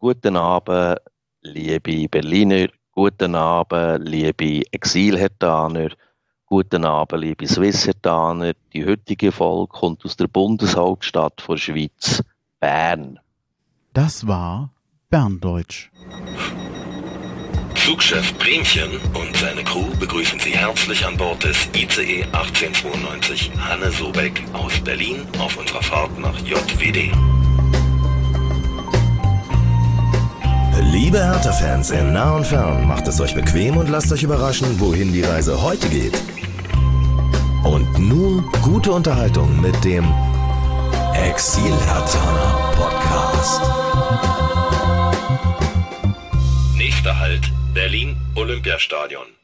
Guten Abend, liebe Berliner. Guten Abend, liebe Exilhertaner. Guten Abend, liebe Swisshertaner. Die heutige Folge kommt aus der Bundeshauptstadt der Schweiz, Bern. Das war Berndeutsch. Flugchef Bremchen und seine Crew begrüßen Sie herzlich an Bord des ICE 1892 Hanne Sobeck aus Berlin auf unserer Fahrt nach JWD. Liebe Hertha-Fans in nah und fern, macht es euch bequem und lasst euch überraschen, wohin die Reise heute geht. Und nun gute Unterhaltung mit dem Exil-Hertaner Podcast. Nächster Halt Berlin Olympiastadion.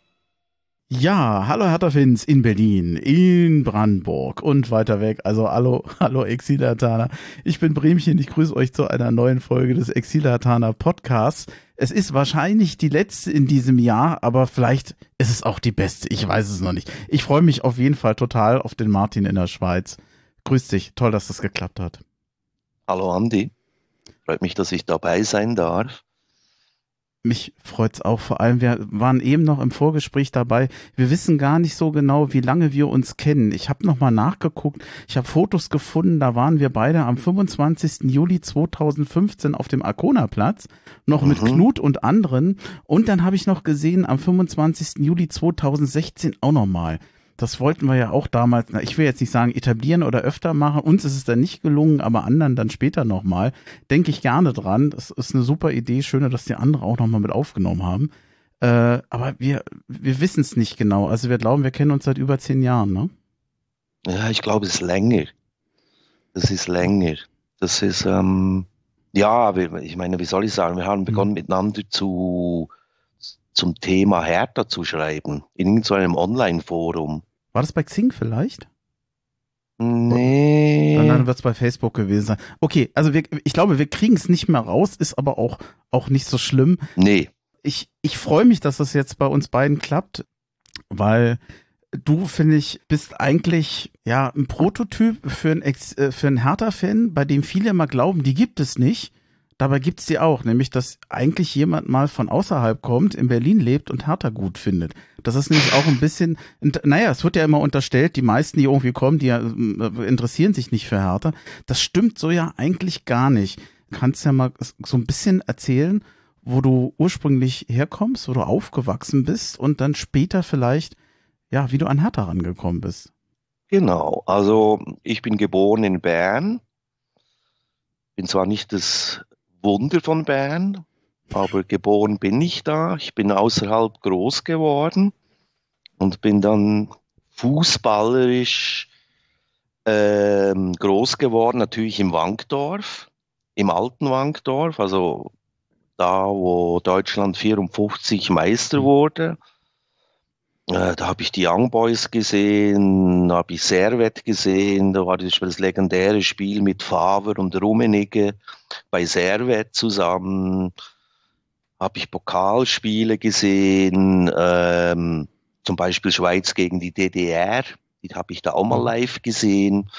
Ja, hallo Hertha-Fans in Berlin, in Brandenburg und weiter weg. Also hallo, hallo Exilatana. Ich bin Bremchen, ich grüße euch zu einer neuen Folge des Exilatana Podcasts. Es ist wahrscheinlich die letzte in diesem Jahr, aber vielleicht ist es auch die beste. Ich weiß es noch nicht. Ich freue mich auf jeden Fall total auf den Martin in der Schweiz. Grüß dich, toll, dass das geklappt hat. Hallo Andi, freut mich, dass ich dabei sein darf. Mich freut's auch vor allem. Wir waren eben noch im Vorgespräch dabei. Wir wissen gar nicht so genau, wie lange wir uns kennen. Ich habe noch mal nachgeguckt. Ich habe Fotos gefunden. Da waren wir beide am 25. Juli 2015 auf dem Arkona-Platz, noch mhm. mit Knut und anderen. Und dann habe ich noch gesehen am 25. Juli 2016 auch noch mal. Das wollten wir ja auch damals, na, ich will jetzt nicht sagen etablieren oder öfter machen. Uns ist es dann nicht gelungen, aber anderen dann später nochmal. Denke ich gerne dran. Das ist eine super Idee. Schöner, dass die anderen auch nochmal mit aufgenommen haben. Äh, aber wir, wir wissen es nicht genau. Also wir glauben, wir kennen uns seit über zehn Jahren, ne? Ja, ich glaube, es ist länger. Das ist länger. Das ist, ähm, ja, ich meine, wie soll ich sagen, wir haben mhm. begonnen miteinander zu, zum Thema Hertha zu schreiben, in irgendeinem Online-Forum. War das bei Xing vielleicht? Nee. Dann, dann wird es bei Facebook gewesen sein. Okay, also wir, ich glaube, wir kriegen es nicht mehr raus, ist aber auch, auch nicht so schlimm. Nee. Ich, ich freue mich, dass das jetzt bei uns beiden klappt, weil du, finde ich, bist eigentlich ja ein Prototyp für einen, äh, für einen Hertha-Fan, bei dem viele immer glauben, die gibt es nicht. Dabei gibt's die auch, nämlich dass eigentlich jemand mal von außerhalb kommt, in Berlin lebt und Hertha gut findet. Das ist nämlich auch ein bisschen, naja, es wird ja immer unterstellt, die meisten, die irgendwie kommen, die äh, interessieren sich nicht für Hertha. Das stimmt so ja eigentlich gar nicht. Kannst ja mal so ein bisschen erzählen, wo du ursprünglich herkommst, wo du aufgewachsen bist und dann später vielleicht, ja, wie du an Hertha rangekommen bist. Genau, also ich bin geboren in Bern, bin zwar nicht das Wunder von Bern, aber geboren bin ich da. Ich bin außerhalb groß geworden und bin dann fußballerisch ähm, groß geworden, natürlich im Wankdorf, im alten Wankdorf, also da, wo Deutschland 54 Meister wurde. Äh, da habe ich die Young Boys gesehen, da habe ich Servet gesehen, da war das, das legendäre Spiel mit Faver und Rummenigge bei Servet zusammen. Habe ich Pokalspiele gesehen, ähm, zum Beispiel Schweiz gegen die DDR, die habe ich da auch mal mhm. live gesehen.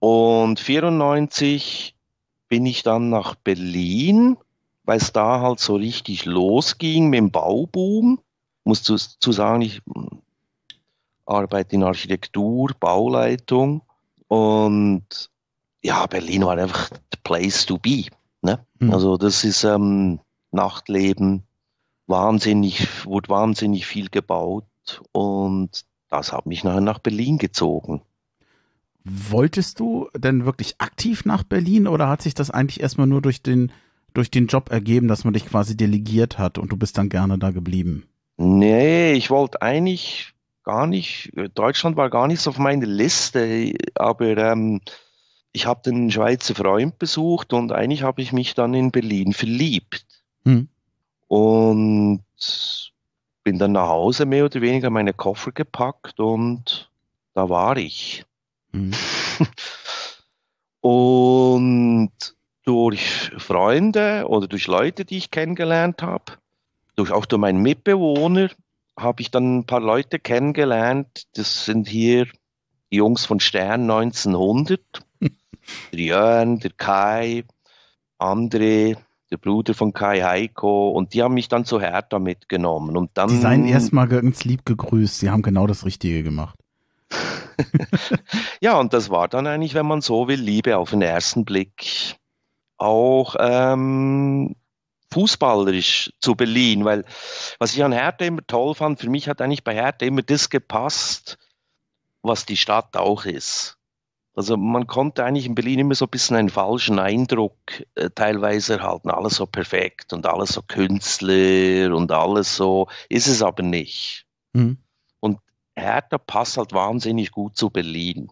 Und 94 bin ich dann nach Berlin, weil es da halt so richtig losging mit dem Bauboom muss zu, zu sagen, ich hm, arbeite in Architektur, Bauleitung und ja, Berlin war einfach the place to be. Ne? Mhm. Also das ist ähm, Nachtleben, wahnsinnig, wurde wahnsinnig viel gebaut und das hat mich nachher nach Berlin gezogen. Wolltest du denn wirklich aktiv nach Berlin oder hat sich das eigentlich erstmal nur durch den, durch den Job ergeben, dass man dich quasi delegiert hat und du bist dann gerne da geblieben? Nee, ich wollte eigentlich gar nicht, Deutschland war gar nicht so auf meiner Liste, aber ähm, ich habe den Schweizer Freund besucht und eigentlich habe ich mich dann in Berlin verliebt. Hm. Und bin dann nach Hause mehr oder weniger meine Koffer gepackt und da war ich. Hm. und durch Freunde oder durch Leute, die ich kennengelernt habe, durch, auch durch meinen Mitbewohner habe ich dann ein paar Leute kennengelernt. Das sind hier die Jungs von Stern 1900. der Jörn, der Kai, André, der Bruder von Kai Heiko, und die haben mich dann zu Hertha mitgenommen. Und dann, Die seien erstmal ganz lieb gegrüßt. Sie haben genau das Richtige gemacht. ja, und das war dann eigentlich, wenn man so will, Liebe auf den ersten Blick. Auch ähm, fußballerisch zu Berlin, weil was ich an Hertha immer toll fand, für mich hat eigentlich bei Hertha immer das gepasst, was die Stadt auch ist. Also man konnte eigentlich in Berlin immer so ein bisschen einen falschen Eindruck äh, teilweise erhalten, alles so perfekt und alles so Künstler und alles so, ist es aber nicht. Mhm. Und Hertha passt halt wahnsinnig gut zu Berlin.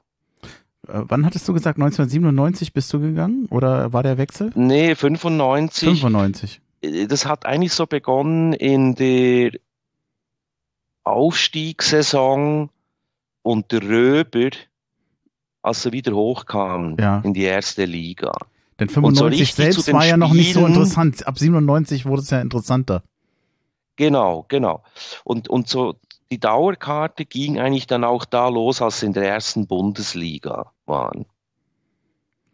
Äh, wann hattest du gesagt, 1997 bist du gegangen oder war der Wechsel? Nee, 95. 95. Äh, Das hat eigentlich so begonnen in der Aufstiegssaison unter Röber, als er wieder hochkam Ja. in die erste Liga. Denn Und so 95 richtig zu selbst war ja noch nicht so interessant. Ab 97 wurde es ja interessanter. Genau, genau. Und, und so die Dauerkarte ging eigentlich dann auch da los, als sie in der ersten Bundesliga waren.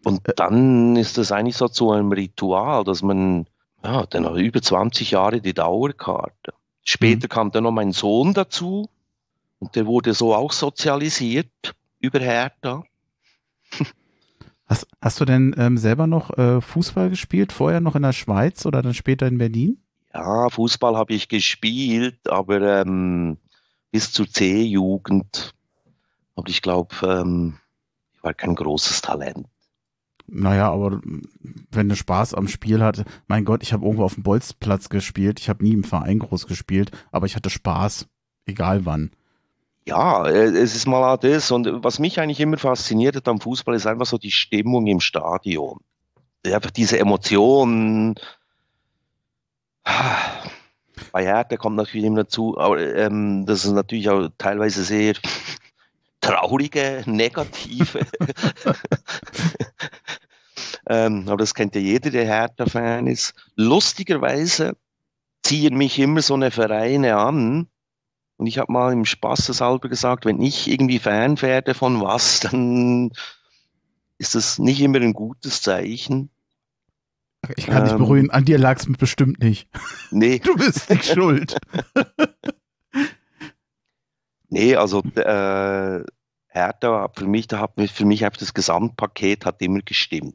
Und dann ist das eigentlich so zu einem Ritual, dass man, ja, dann hat über 20 Jahre die Dauerkarte. Später kam dann noch mein Sohn dazu und der wurde so auch sozialisiert über Hertha. Hast, hast du denn ähm, selber noch äh, Fußball gespielt? Vorher noch in der Schweiz oder dann später in Berlin? Ja, Fußball habe ich gespielt, aber ähm, bis zur C-Jugend. Aber ich glaube, ähm, ich war kein großes Talent. Naja, aber wenn du Spaß am Spiel hatte, mein Gott, ich habe irgendwo auf dem Bolzplatz gespielt. Ich habe nie im Verein groß gespielt, aber ich hatte Spaß, egal wann. Ja, äh, es ist mal das. Und was mich eigentlich immer fasziniert hat am Fußball, ist einfach so die Stimmung im Stadion. Einfach diese Emotionen. Bei Hertha kommt natürlich immer dazu, aber, ähm, dass es natürlich auch teilweise sehr traurige, negative. ähm, aber das kennt ja jeder, der Hertha-Fan ist. Lustigerweise ziehen mich immer so eine Vereine an, und ich habe mal im Spaßeshalber gesagt, wenn ich irgendwie Fan werde von was, dann ist das nicht immer ein gutes Zeichen. Ich kann dich Ähm. beruhigen, an dir lag es bestimmt nicht. Nee, Du bist nicht schuld. nee, also äh, Hertha für mich, da hat für mich einfach das Gesamtpaket hat immer gestimmt.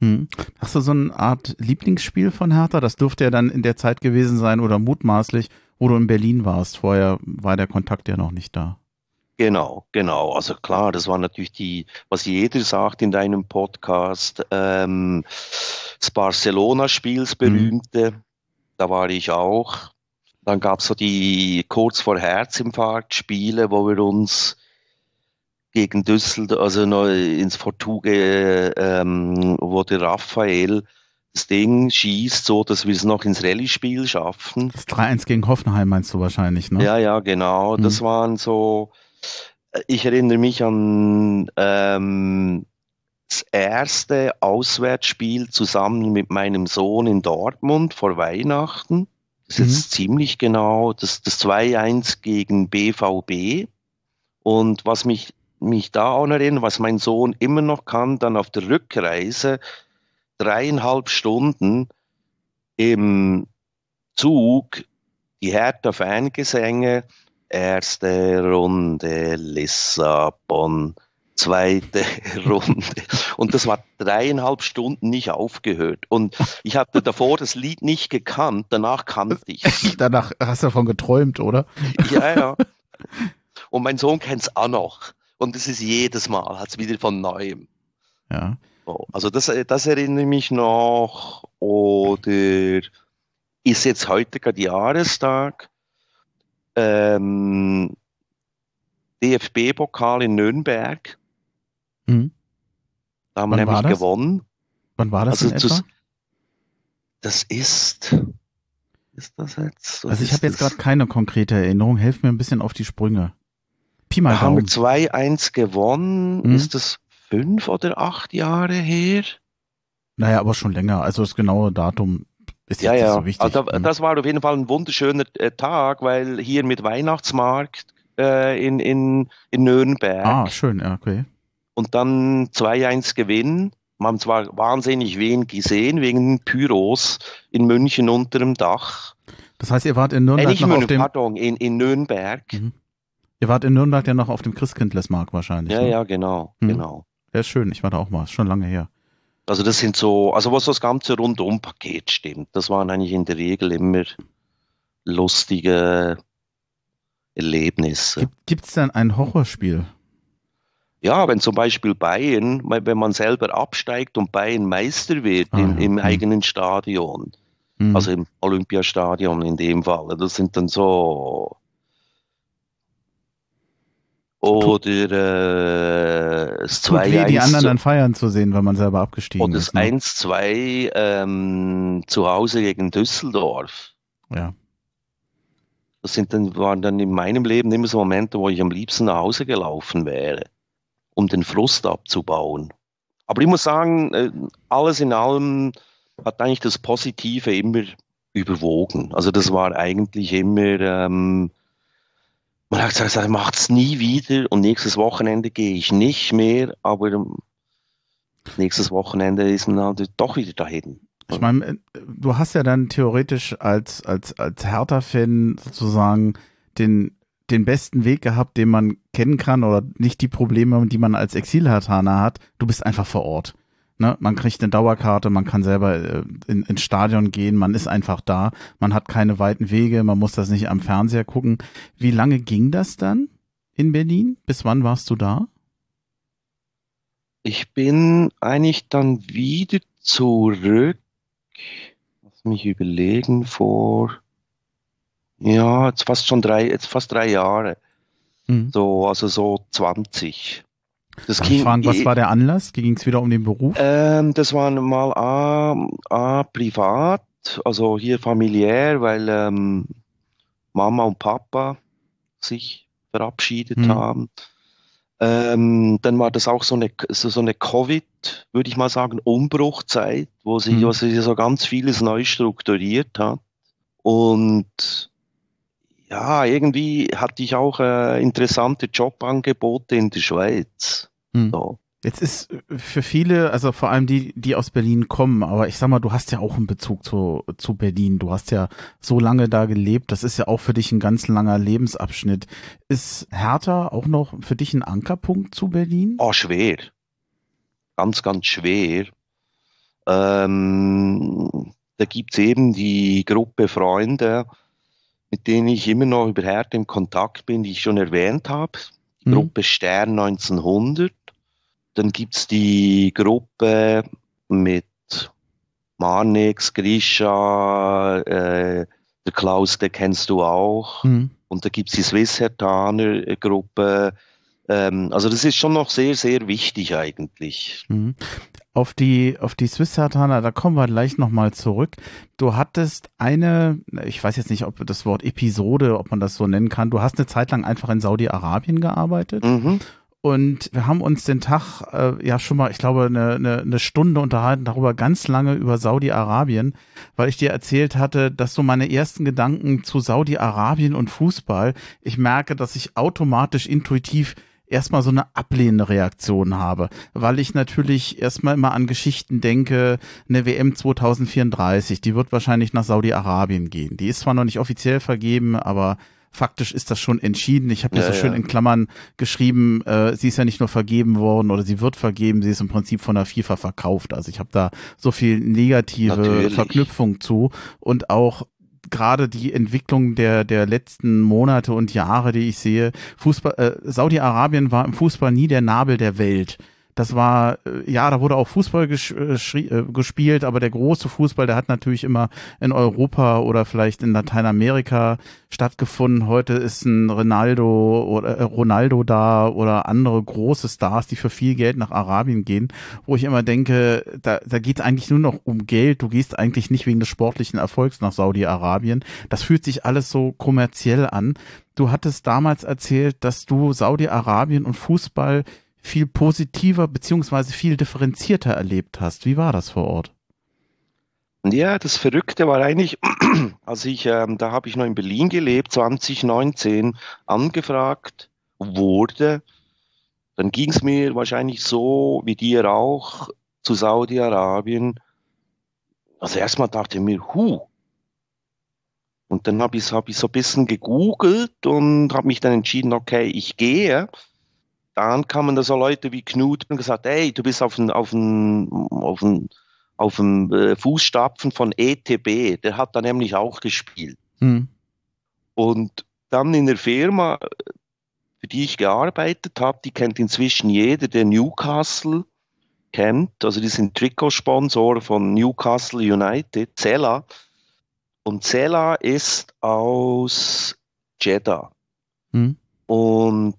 Hm. Hast du so eine Art Lieblingsspiel von Hertha? Das dürfte ja dann in der Zeit gewesen sein oder mutmaßlich, wo du in Berlin warst. Vorher war der Kontakt ja noch nicht da. Genau, genau. Also klar, das war natürlich die, was jeder sagt in deinem Podcast, ähm, das Barcelona-Spiel, das berühmte, da war ich auch. Dann gab es so die kurz vor Herzinfarkt Spiele, wo wir uns gegen Düsseldorf, also noch ins Fortuge, ähm, wo der Raphael das Ding schießt, so dass wir es noch ins Rallye-Spiel schaffen. Das 3-1 gegen Hoffenheim meinst du wahrscheinlich, ne? Ja, ja, genau. Mhm. Das waren so, ich erinnere mich an ähm, das erste Auswärtsspiel zusammen mit meinem Sohn in Dortmund vor Weihnachten. Das ist Mhm. jetzt ziemlich genau, das, das 2-1 gegen BVB. Und was mich, mich da auch noch erinnert, was mein Sohn immer noch kann, dann auf der Rückreise dreieinhalb Stunden im Zug die Hertha Fangesänge, erste Runde Lissabon, zweite Runde. Und das war dreieinhalb Stunden nicht aufgehört. Und ich hatte davor das Lied nicht gekannt, danach kannte ich es. Danach hast du davon geträumt, oder? Ja, ja. Und mein Sohn kennt es auch noch. Und es ist jedes Mal, hat es wieder von neuem. Ja. So, Also das, das erinnere ich mich noch. Oder ist jetzt heute gerade Jahrestag. Ähm, DFB-Pokal in Nürnberg. Hm. Da haben wir nämlich gewonnen. Wann war das Also in etwa? das ist. Ist das jetzt? Also ich habe jetzt gerade keine konkrete Erinnerung. Helf mir ein bisschen auf die Sprünge. Pi mal Da haben wir Daumen. 2-1 gewonnen. Mhm. Ist das fünf oder acht Jahre her? Naja, aber schon länger. Also das genaue Datum ist Ja, jetzt nicht ja. so wichtig. Also, Hm. das war auf jeden Fall ein wunderschöner äh, Tag, weil hier mit Weihnachtsmarkt äh, in, in, in Nürnberg ah, schön, ja, okay. und dann 2-1 Gewinn. haben zwar wahnsinnig wenig gesehen wegen Pyros in München unter dem Dach. Das heißt, ihr wart in Nürnberg äh, nicht noch München, auf dem, pardon, in, in Nürnberg. Mhm. Ihr wart in Nürnberg ja noch auf dem Christkindlesmarkt wahrscheinlich. Ja, ne? ja, genau, Mhm. genau. Ja, schön. Ich war da auch mal. Ist schon lange her. Also das sind so, also was das ganze Rundum-Paket stimmt, das waren eigentlich in der Regel immer lustige Erlebnisse. Gibt, gibt's denn ein Horrorspiel? Ja, wenn zum Beispiel Bayern, wenn man selber absteigt und Bayern Meister wird Ah, im, ja. im Hm. eigenen Stadion, Hm. also im Olympiastadion in dem Fall, das sind dann so oder äh, das Tut weh, 2-1 die anderen dann feiern zu sehen, wenn man selber abgestiegen das ist. Ne? 1-2 ähm, zu Hause gegen Düsseldorf. Ja. Das sind dann, waren dann in meinem Leben immer so Momente, wo ich am liebsten nach Hause gelaufen wäre, um den Frust abzubauen. Aber ich muss sagen, äh, alles in allem hat eigentlich das Positive immer überwogen. Also das war eigentlich immer, ähm, man hat gesagt, ich macht's nie wieder und nächstes Wochenende gehe ich nicht mehr, aber ähm, nächstes Wochenende ist man halt doch wieder dahin. Ich meine, äh, du hast ja dann theoretisch als, als, als Hertha-Fan sozusagen den, den besten Weg gehabt, den man kennen kann oder nicht die Probleme, die man als Exil-Hertaner hat. Du bist einfach vor Ort. Ne? Man kriegt eine Dauerkarte, man kann selber äh, in, ins Stadion gehen, man ist einfach da, man hat keine weiten Wege, man muss das nicht am Fernseher gucken. Wie lange ging das dann in Berlin? Bis wann warst du da? Ich bin eigentlich dann wieder zurück, lass mich überlegen, vor, ja, jetzt fast schon drei, jetzt fast drei Jahre, Hm. so, also so 20. Das Darf ging, fragen, was war der Anlass? Ging es wieder um den Beruf? ähm, das war mal A, A, privat, also hier familiär, weil ähm, Mama und Papa sich verabschiedet Hm. haben. Ähm, dann war das auch so eine, so, so eine Covid, würde ich mal sagen, Umbruchzeit, wo sich, Hm. wo sich so ganz vieles neu strukturiert hat. Und ja, irgendwie hatte ich auch äh, interessante Jobangebote in der Schweiz. Hm. So. Jetzt ist äh, für viele, also vor allem die, die aus Berlin kommen, aber ich sag mal, du hast ja auch einen Bezug zu, zu Berlin. Du hast ja so lange da gelebt. Das ist ja auch für dich ein ganz langer Lebensabschnitt. Ist Hertha auch noch für dich ein Ankerpunkt zu Berlin? Oh, schwer. Ganz, ganz schwer. Ähm, da gibt's eben die Gruppe Freunde, mit denen ich immer noch über Hertha im Kontakt bin, die ich schon erwähnt habe. Die Hm. Gruppe Stern 1900. Dann gibt's die Gruppe mit Marnix, Grisha, äh, der Klaus, den kennst du auch. Hm. Und da gibt's die Swiss Hertaner Gruppe. Ähm, also das ist schon noch sehr, sehr wichtig eigentlich. Mhm. Auf die, auf die Swiss Hertaner, da kommen wir gleich nochmal zurück. Du hattest eine, ich weiß jetzt nicht, ob das Wort Episode, ob man das so nennen kann. Du hast eine Zeit lang einfach in Saudi-Arabien gearbeitet. Mhm. Und wir haben uns den Tag äh, ja schon mal, ich glaube, eine, eine, eine Stunde unterhalten darüber ganz lange über Saudi-Arabien, weil ich dir erzählt hatte, dass so meine ersten Gedanken zu Saudi-Arabien und Fußball, ich merke, dass ich automatisch intuitiv erstmal so eine ablehnende Reaktion habe, weil ich natürlich erstmal immer an Geschichten denke, eine WM 2034, die wird wahrscheinlich nach Saudi-Arabien gehen. Die ist zwar noch nicht offiziell vergeben, aber faktisch ist das schon entschieden. Ich habe das Ja, so schön ja. in Klammern geschrieben, äh, sie ist ja nicht nur vergeben worden oder sie wird vergeben, sie ist im Prinzip von der FIFA verkauft. Also ich habe da so viel negative Natürlich. Verknüpfung zu und auch gerade die Entwicklung der der letzten Monate und Jahre, die ich sehe, Fußball äh, Saudi-Arabien war im Fußball nie der Nabel der Welt. Das war, äh, ja, da wurde auch Fußball äh, äh, gespielt, aber der große Fußball, der hat natürlich immer in Europa oder vielleicht in Lateinamerika stattgefunden. Heute ist ein Ronaldo oder äh, Ronaldo da oder andere große Stars, die für viel Geld nach Arabien gehen, wo ich immer denke, da, da geht eigentlich nur noch um Geld. Du gehst eigentlich nicht wegen des sportlichen Erfolgs nach Saudi-Arabien. Das fühlt sich alles so kommerziell an. Du hattest damals erzählt, dass du Saudi-Arabien und Fußball viel positiver beziehungsweise viel differenzierter erlebt hast. Wie war das vor Ort? Ja, das Verrückte war eigentlich, als ich, ähm, da habe ich noch in Berlin gelebt, 2019, angefragt wurde, dann ging es mir wahrscheinlich so wie dir auch. zu Saudi-Arabien. Also erstmal dachte ich mir, hu. Und dann habe ich, hab ich so ein bisschen gegoogelt und habe mich dann entschieden, okay, ich gehe. Dann kamen da so Leute wie Knut und gesagt, hey, du bist auf dem auf auf auf äh, Fußstapfen von ETB. Der hat da nämlich auch gespielt. Hm. Und dann in der Firma, für die ich gearbeitet habe, die kennt inzwischen jeder, der Newcastle kennt. Also die sind Trikotsponsor von Newcastle United, Zella. Und Zella ist aus Jeddah. Hm. Und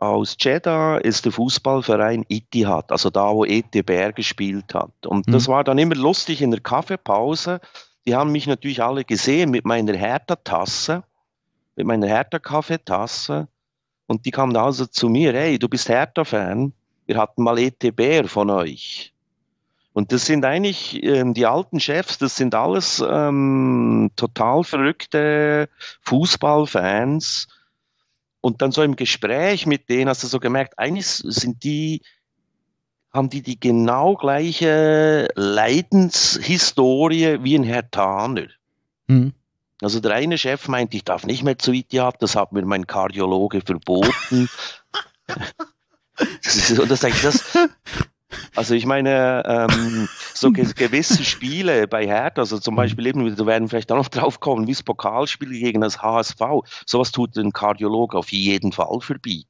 aus Jeddah ist der Fußballverein Itihad, also da, wo ETBR gespielt hat. Und hm. das war dann immer lustig in der Kaffeepause. Die haben mich natürlich alle gesehen mit meiner Hertha-Tasse, mit meiner Hertha-Kaffeetasse. Und die kamen also zu mir, hey, du bist Hertha-Fan, wir hatten mal ETBR von euch. Und das sind eigentlich ähm, die alten Chefs, das sind alles ähm, total verrückte Fußballfans. Und dann so im Gespräch mit denen hast du so gemerkt, eigentlich sind die, haben die die genau gleiche Leidenshistorie wie ein Herr Taner. Mhm. Also der eine Chef meint, ich darf nicht mehr zu Itiat, das hat mir mein Kardiologe verboten. und das ich das. Also ich meine, ähm, so gewisse Spiele bei Hertha, also zum Beispiel eben, da werden vielleicht auch noch drauf kommen, wie das Pokalspiel gegen das HSV, sowas tut ein Kardiologe auf jeden Fall verbieten.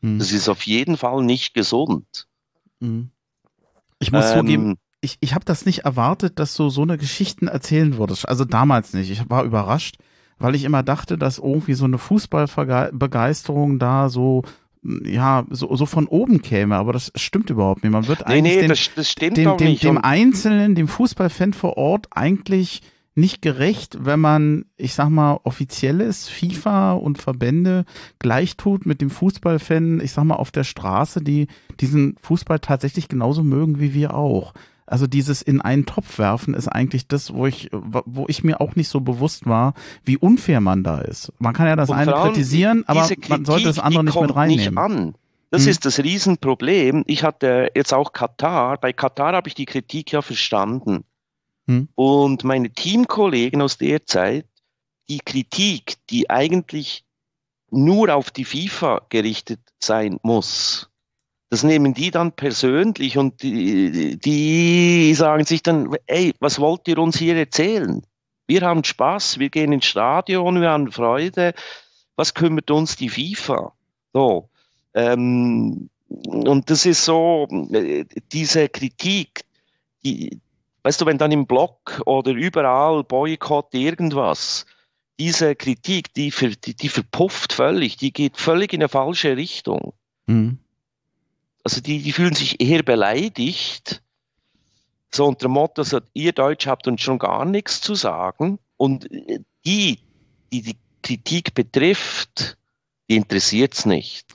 Mhm. Das ist auf jeden Fall nicht gesund. Mhm. Ich muss ähm, zugeben, ich, ich habe das nicht erwartet, dass du so eine Geschichten erzählen würdest. Also damals nicht. Ich war überrascht, weil ich immer dachte, dass irgendwie so eine Fußballbegeisterung da so ja, so, so von oben käme, aber das stimmt überhaupt nicht. Man wird eigentlich nee, nee, den, das, das stimmt dem, dem, nicht. dem Einzelnen, dem Fußballfan vor Ort eigentlich nicht gerecht, wenn man, ich sag mal, offizielles FIFA und Verbände gleich tut mit dem Fußballfan, ich sag mal, auf der Straße, die diesen Fußball tatsächlich genauso mögen wie wir auch. Also dieses in einen Topf werfen ist eigentlich das, wo ich, wo ich mir auch nicht so bewusst war, wie unfair man da ist. Man kann ja das eine kritisieren, aber Kritik, man sollte das andere nicht mit reinnehmen. Nicht an. Das hm. ist das Riesenproblem. Ich hatte jetzt auch Katar. Bei Katar habe ich die Kritik ja verstanden. Hm. Und meine Teamkollegen aus der Zeit, die Kritik, die eigentlich nur auf die FIFA gerichtet sein muss, das nehmen die dann persönlich und die, die sagen sich dann, ey, was wollt ihr uns hier erzählen? Wir haben Spaß, wir gehen ins Stadion, wir haben Freude. Was kümmert uns die FIFA? So. Ähm, und das ist so, äh, diese Kritik, die, weißt du, wenn dann im Blog oder überall Boykott irgendwas, diese Kritik, die, die, die verpufft völlig, die geht völlig in eine falsche Richtung. Mhm also die, die fühlen sich eher beleidigt, so unter dem Motto, so, ihr Deutsch habt uns schon gar nichts zu sagen. Und die, die die Kritik betrifft, die interessiert es nicht.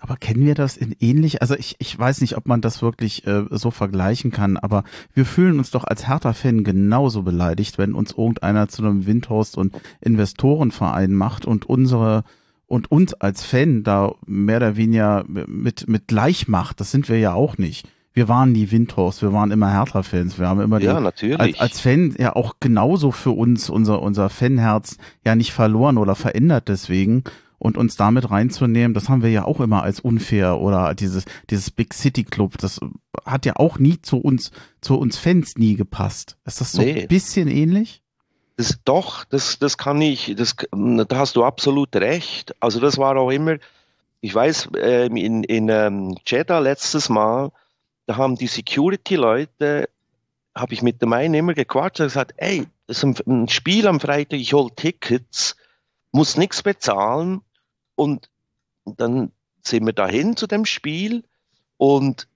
Aber kennen wir das in ähnlich? Also ich, ich weiß nicht, ob man das wirklich äh, so vergleichen kann, aber wir fühlen uns doch als Hertha-Fan genauso beleidigt, wenn uns irgendeiner zu einem Windhorst- und Investorenverein macht und unsere und uns als Fan da mehr oder weniger mit, mit gleich macht, das sind wir ja auch nicht. Wir waren nie Windhorst, wir waren immer Hertha-Fans. Wir haben immer ja, den, natürlich. Als, als Fan ja auch genauso für uns unser, unser Fanherz ja nicht verloren oder verändert deswegen. Und uns damit reinzunehmen, das haben wir ja auch immer als unfair oder dieses, dieses Big City Club, das hat ja auch nie zu uns, zu uns Fans nie gepasst. Ist das so nee. ein bisschen ähnlich? Das, doch, das, das kann ich, das, da hast du absolut recht. Also das war auch immer, ich weiß, ähm, in, in ähm, Jeddah letztes Mal, da haben die Security-Leute, habe ich mit dem einen immer gequatscht und gesagt, ey, das ist ein, Spiel am Freitag, ich hole Tickets, muss nichts bezahlen und dann sind wir dahin zu dem Spiel und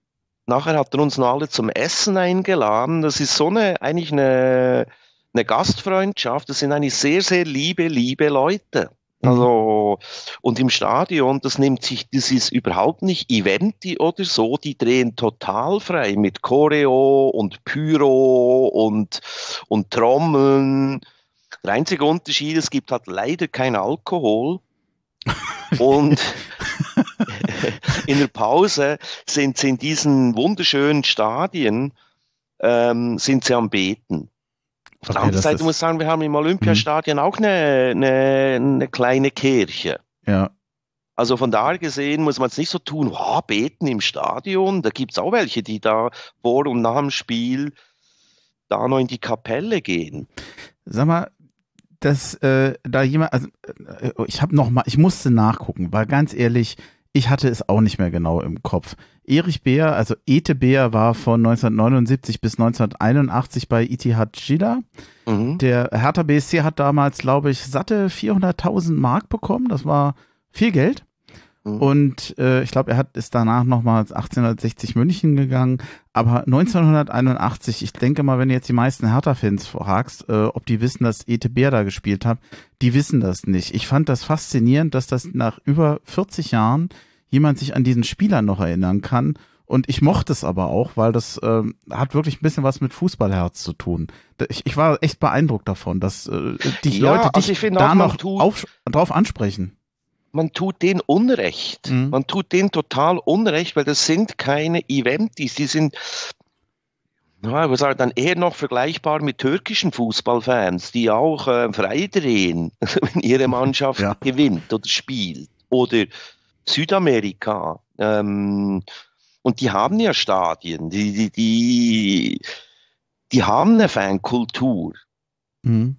nachher hat er uns noch alle zum Essen eingeladen. Das ist so eine, eigentlich eine, eine Gastfreundschaft. Das sind eigentlich sehr, sehr liebe, liebe Leute. Also, und im Stadion, das nimmt sich, das ist überhaupt nicht Eventi oder so, die drehen total frei mit Choreo und Pyro und, und Trommeln. Der einzige Unterschied, es gibt halt leider kein Alkohol. und in der Pause sind sie in diesen wunderschönen Stadien ähm, sind sie am Beten. Auf der Okay, anderen Seite Mhm. muss ich sagen, wir haben im Olympiastadion auch eine, eine, eine kleine Kirche. Ja. Also von daher gesehen muss man es nicht so tun, wow, beten im Stadion. Da gibt es auch welche, die da vor und nach dem Spiel da noch in die Kapelle gehen. Sag mal, dass äh, da jemand, also äh, ich habe noch mal, ich musste nachgucken, weil ganz ehrlich, ich hatte es auch nicht mehr genau im Kopf. Erich Beer, also Ete Beer war von 1979 bis 1981 bei Itihad Jida. Mhm. Der Hertha BSC hat damals, glaube ich, satte 400.000 Mark bekommen. Das war viel Geld. Mhm. Und äh, ich glaube, er hat ist danach nochmal 1860 München gegangen. Aber 1981, ich denke mal, wenn du jetzt die meisten Hertha-Fans fragst, äh, ob die wissen, dass Ete Bär da gespielt hat, die wissen das nicht. Ich fand das faszinierend, dass das nach über 40 Jahren jemand sich an diesen Spieler noch erinnern kann. Und ich mochte es aber auch, weil das ähm, hat wirklich ein bisschen was mit Fußballherz zu tun. Ich, ich war echt beeindruckt davon, dass äh, die Ja, Leute also dich ich finde da auch, noch tut- auf, drauf ansprechen. man tut denen Unrecht. Mhm. Man tut denen total Unrecht, weil das sind keine Eventis, die sind, ja, ich sagen, dann eher noch vergleichbar mit türkischen Fußballfans, die auch äh, frei drehen, wenn ihre Mannschaft Ja. gewinnt oder spielt. Oder Südamerika. Ähm, und die haben ja Stadien, die, die, die, die haben eine Fankultur. Mhm.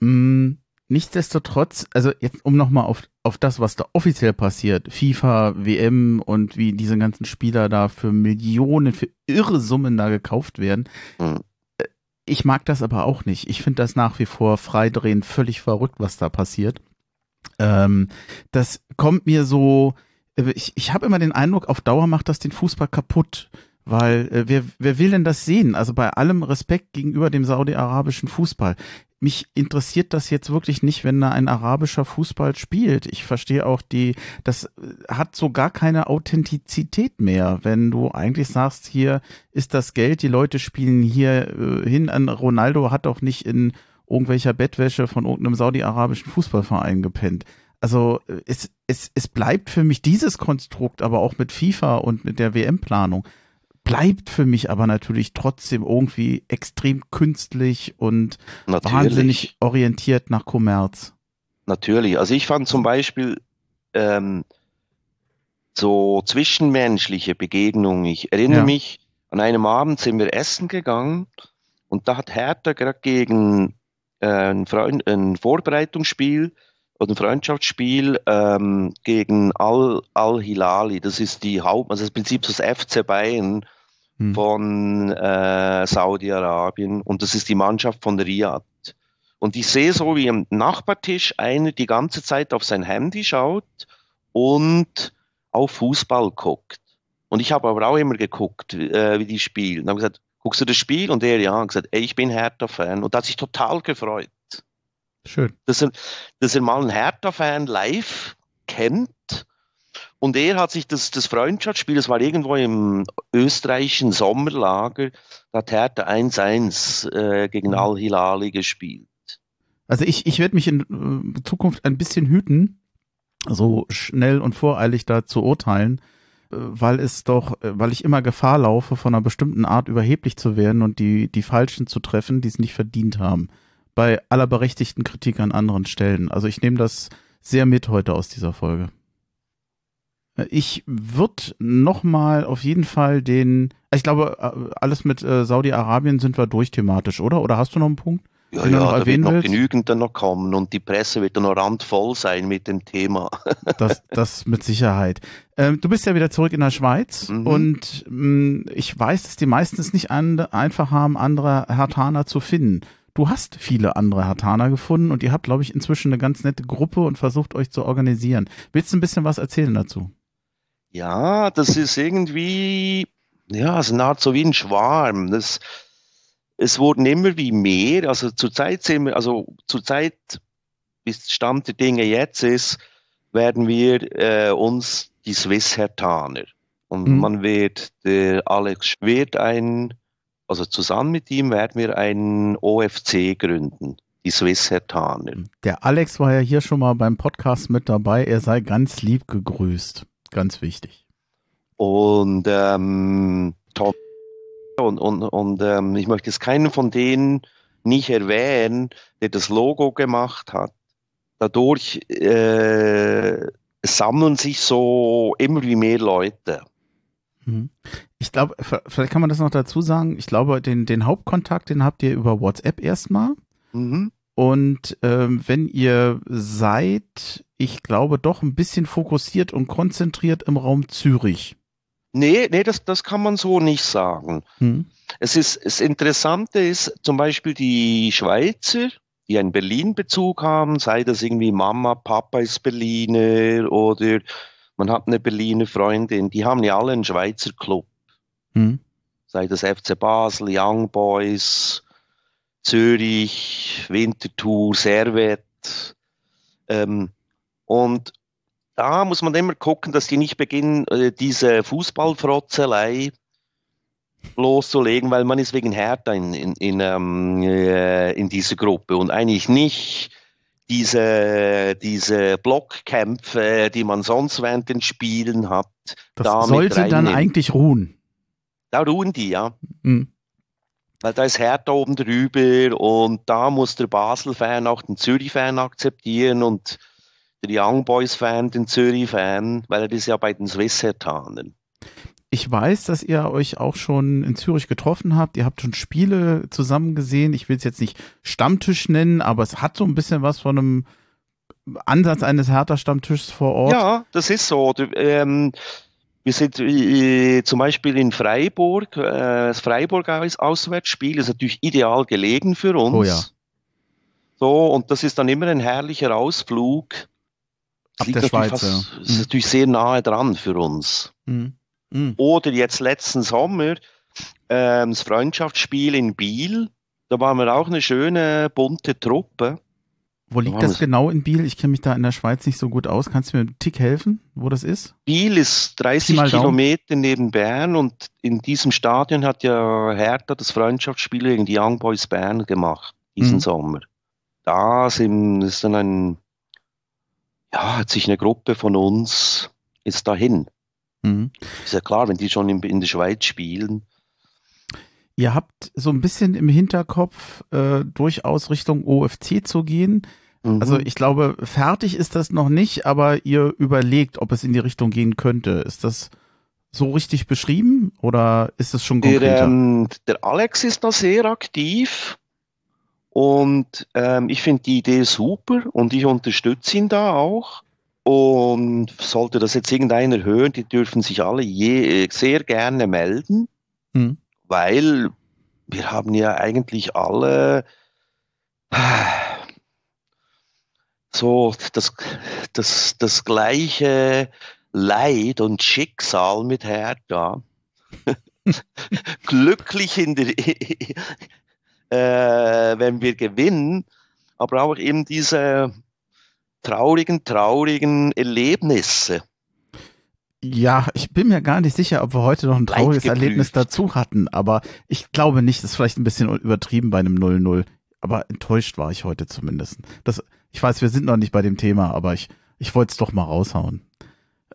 Mm, Nichtsdestotrotz, also jetzt um nochmal auf, auf das, was da offiziell passiert, FIFA, WM und wie diese ganzen Spieler da für Millionen, für irre Summen da gekauft werden. Äh, Ich mag das aber auch nicht. Ich finde das nach wie vor freidrehen völlig verrückt, was da passiert. Ähm, das kommt mir so, äh, ich, ich habe immer den Eindruck, auf Dauer macht das den Fußball kaputt. Weil äh, wer, wer will denn das sehen? Also bei allem Respekt gegenüber dem saudi-arabischen Fußball. Mich interessiert das jetzt wirklich nicht, wenn da ein arabischer Fußball spielt. Ich verstehe auch die, das äh, hat so gar keine Authentizität mehr, wenn du eigentlich sagst, hier ist das Geld, die Leute spielen hier äh, hin an Ronaldo hat doch nicht in irgendwelcher Bettwäsche von irgendeinem saudi-arabischen Fußballverein gepennt. Also äh, es, es, es bleibt für mich dieses Konstrukt, aber auch mit FIFA und mit der WM-Planung, bleibt für mich aber natürlich trotzdem irgendwie extrem künstlich und Natürlich. wahnsinnig orientiert nach Kommerz. Natürlich. Also ich fand zum Beispiel ähm, so zwischenmenschliche Begegnungen. Ich erinnere Ja. mich, an einem Abend sind wir essen gegangen und da hat Hertha gerade gegen ein, Freund, ein Vorbereitungsspiel oder ein Freundschaftsspiel ähm, gegen Al- Al-Hilali. Das ist die Haupt, also das Prinzip das FC Bayern Hm. von äh, Saudi-Arabien und das ist die Mannschaft von Riyadh. Und ich sehe so, wie am Nachbartisch einer die ganze Zeit auf sein Handy schaut und auf Fußball guckt. Und ich habe aber auch immer geguckt, äh, wie die spielen. Und habe gesagt, guckst du das Spiel? Und er ja, und gesagt, ey, ich bin Hertha-Fan. Und hat sich total gefreut, Schön. dass er, dass er mal einen Hertha-Fan live kennt. Und er hat sich das, das Freundschaftsspiel, das war irgendwo im österreichischen Sommerlager, da hat Hertha 1-1 äh, gegen Al-Hilali gespielt. Also ich, ich werde mich in äh, Zukunft ein bisschen hüten, so schnell und voreilig da zu urteilen, weil es doch, äh, weil ich immer Gefahr laufe, von einer bestimmten Art überheblich zu werden und die, die Falschen zu treffen, die es nicht verdient haben. Bei aller berechtigten Kritik an anderen Stellen. Also ich nehme das sehr mit heute aus dieser Folge. Ich würde nochmal auf jeden Fall den, ich glaube, äh, alles mit äh, Saudi-Arabien sind wir durch thematisch, oder? Oder hast du noch einen Punkt? Ja, ja, da wird noch genügend dann noch kommen und die Presse wird dann noch randvoll sein mit dem Thema. Das, das mit Sicherheit. Ähm, du bist ja wieder zurück in der Schweiz Mhm. und mh, ich weiß, dass die meisten es nicht an, einfach haben, andere Hertaner zu finden. Du hast viele andere Hertaner gefunden und ihr habt, glaube ich, inzwischen eine ganz nette Gruppe und versucht euch zu organisieren. Willst du ein bisschen was erzählen dazu? Ja, das ist irgendwie, ja, es ist so wie ein Schwarm. Das, es wurden immer wie mehr. Also zurzeit sind wir, also zurzeit, bis Stand der Dinge jetzt ist, werden wir äh, uns die Swiss Hertaner. Und Mhm. man wird, der Alex wird ein, also zusammen mit ihm werden wir einen OFC gründen, die Swiss Hertaner. Der Alex war ja hier schon mal beim Podcast mit dabei. Er sei ganz lieb gegrüßt. Ganz wichtig. Und ähm, Tom und, und, und ähm, ich möchte jetzt keinen von denen nicht erwähnen, der das Logo gemacht hat. Dadurch äh, sammeln sich so immer wie mehr Leute. Mhm. Ich glaube, vielleicht kann man das noch dazu sagen. Ich glaube, den, den Hauptkontakt, den habt ihr über WhatsApp erstmal. Mhm. Und ähm, wenn ihr seid, ich glaube, doch ein bisschen fokussiert und konzentriert im Raum Zürich. Nee, nee, das, das kann man so nicht sagen. Hm. Es ist, das Interessante ist zum Beispiel die Schweizer, die einen Berlin-Bezug haben, sei das irgendwie Mama, Papa ist Berliner oder man hat eine Berliner Freundin, die haben ja alle einen Schweizer Club. Hm. Sei das FC Basel, Young Boys, Zürich, Winterthur, Servet. Ähm, und da muss man immer gucken, dass die nicht beginnen, äh, diese Fußballfrotzelei loszulegen, weil man ist wegen Hertha in, in, in, ähm, äh, in dieser Gruppe und eigentlich nicht diese, diese Blockkämpfe, die man sonst während den Spielen hat. Das da sollte dann eigentlich ruhen. Da ruhen die, ja. Mhm. Weil da ist Hertha oben drüber und da muss der Basel-Fan auch den Zürich-Fan akzeptieren und der Young Boys-Fan den Zürich-Fan, weil er ist ja bei den Swiss-Hertanen. Ich weiß, dass ihr euch auch schon in Zürich getroffen habt. Ihr habt schon Spiele zusammen gesehen. Ich will es jetzt nicht Stammtisch nennen, aber es hat so ein bisschen was von einem Ansatz eines Hertha-Stammtischs vor Ort. Ja, das ist so. Ähm, wir sind äh, zum Beispiel in Freiburg. Äh, das Freiburg-Auswärtsspiel ist natürlich ideal gelegen für uns. Oh ja. So, und das ist dann immer ein herrlicher Ausflug. Ab der Schweiz, fast, ja. ist mhm. natürlich sehr nahe dran für uns. Mhm. Mhm. Oder jetzt letzten Sommer äh, das Freundschaftsspiel in Biel. Da waren wir auch eine schöne bunte Truppe. Wo liegt das genau in Biel? Ich kenne mich da in der Schweiz nicht so gut aus. Kannst du mir einen Tick helfen, wo das ist? Biel ist 30 Kilometer neben Bern und in diesem Stadion hat ja Hertha das Freundschaftsspiel gegen die Young Boys Bern gemacht, diesen mhm. Sommer. Da sind, ist dann ein, ja, hat sich eine Gruppe von uns ist dahin. Mhm. Ist ja klar, wenn die schon in, in der Schweiz spielen. Ihr habt so ein bisschen im Hinterkopf, äh, durchaus Richtung OFC zu gehen. Mhm. Also ich glaube, fertig ist das noch nicht, aber ihr überlegt, ob es in die Richtung gehen könnte. Ist das so richtig beschrieben oder ist es schon konkreter? Der, ähm, der Alex ist da sehr aktiv und ähm, ich finde die Idee super und ich unterstütze ihn da auch. Und sollte das jetzt irgendeiner hören, die dürfen sich alle je, sehr gerne melden, mhm. weil wir haben ja eigentlich alle so das, das, das gleiche Leid und Schicksal mit Hertha. Glücklich in der, äh, wenn wir gewinnen, aber auch eben diese traurigen, traurigen Erlebnisse. Ja, ich bin mir gar nicht sicher, ob wir heute noch ein trauriges Erlebnis dazu hatten, aber ich glaube nicht, das ist vielleicht ein bisschen übertrieben bei einem 0-0. Aber enttäuscht war ich heute zumindest. Das, ich weiß, wir sind noch nicht bei dem Thema, aber ich, ich wollte es doch mal raushauen.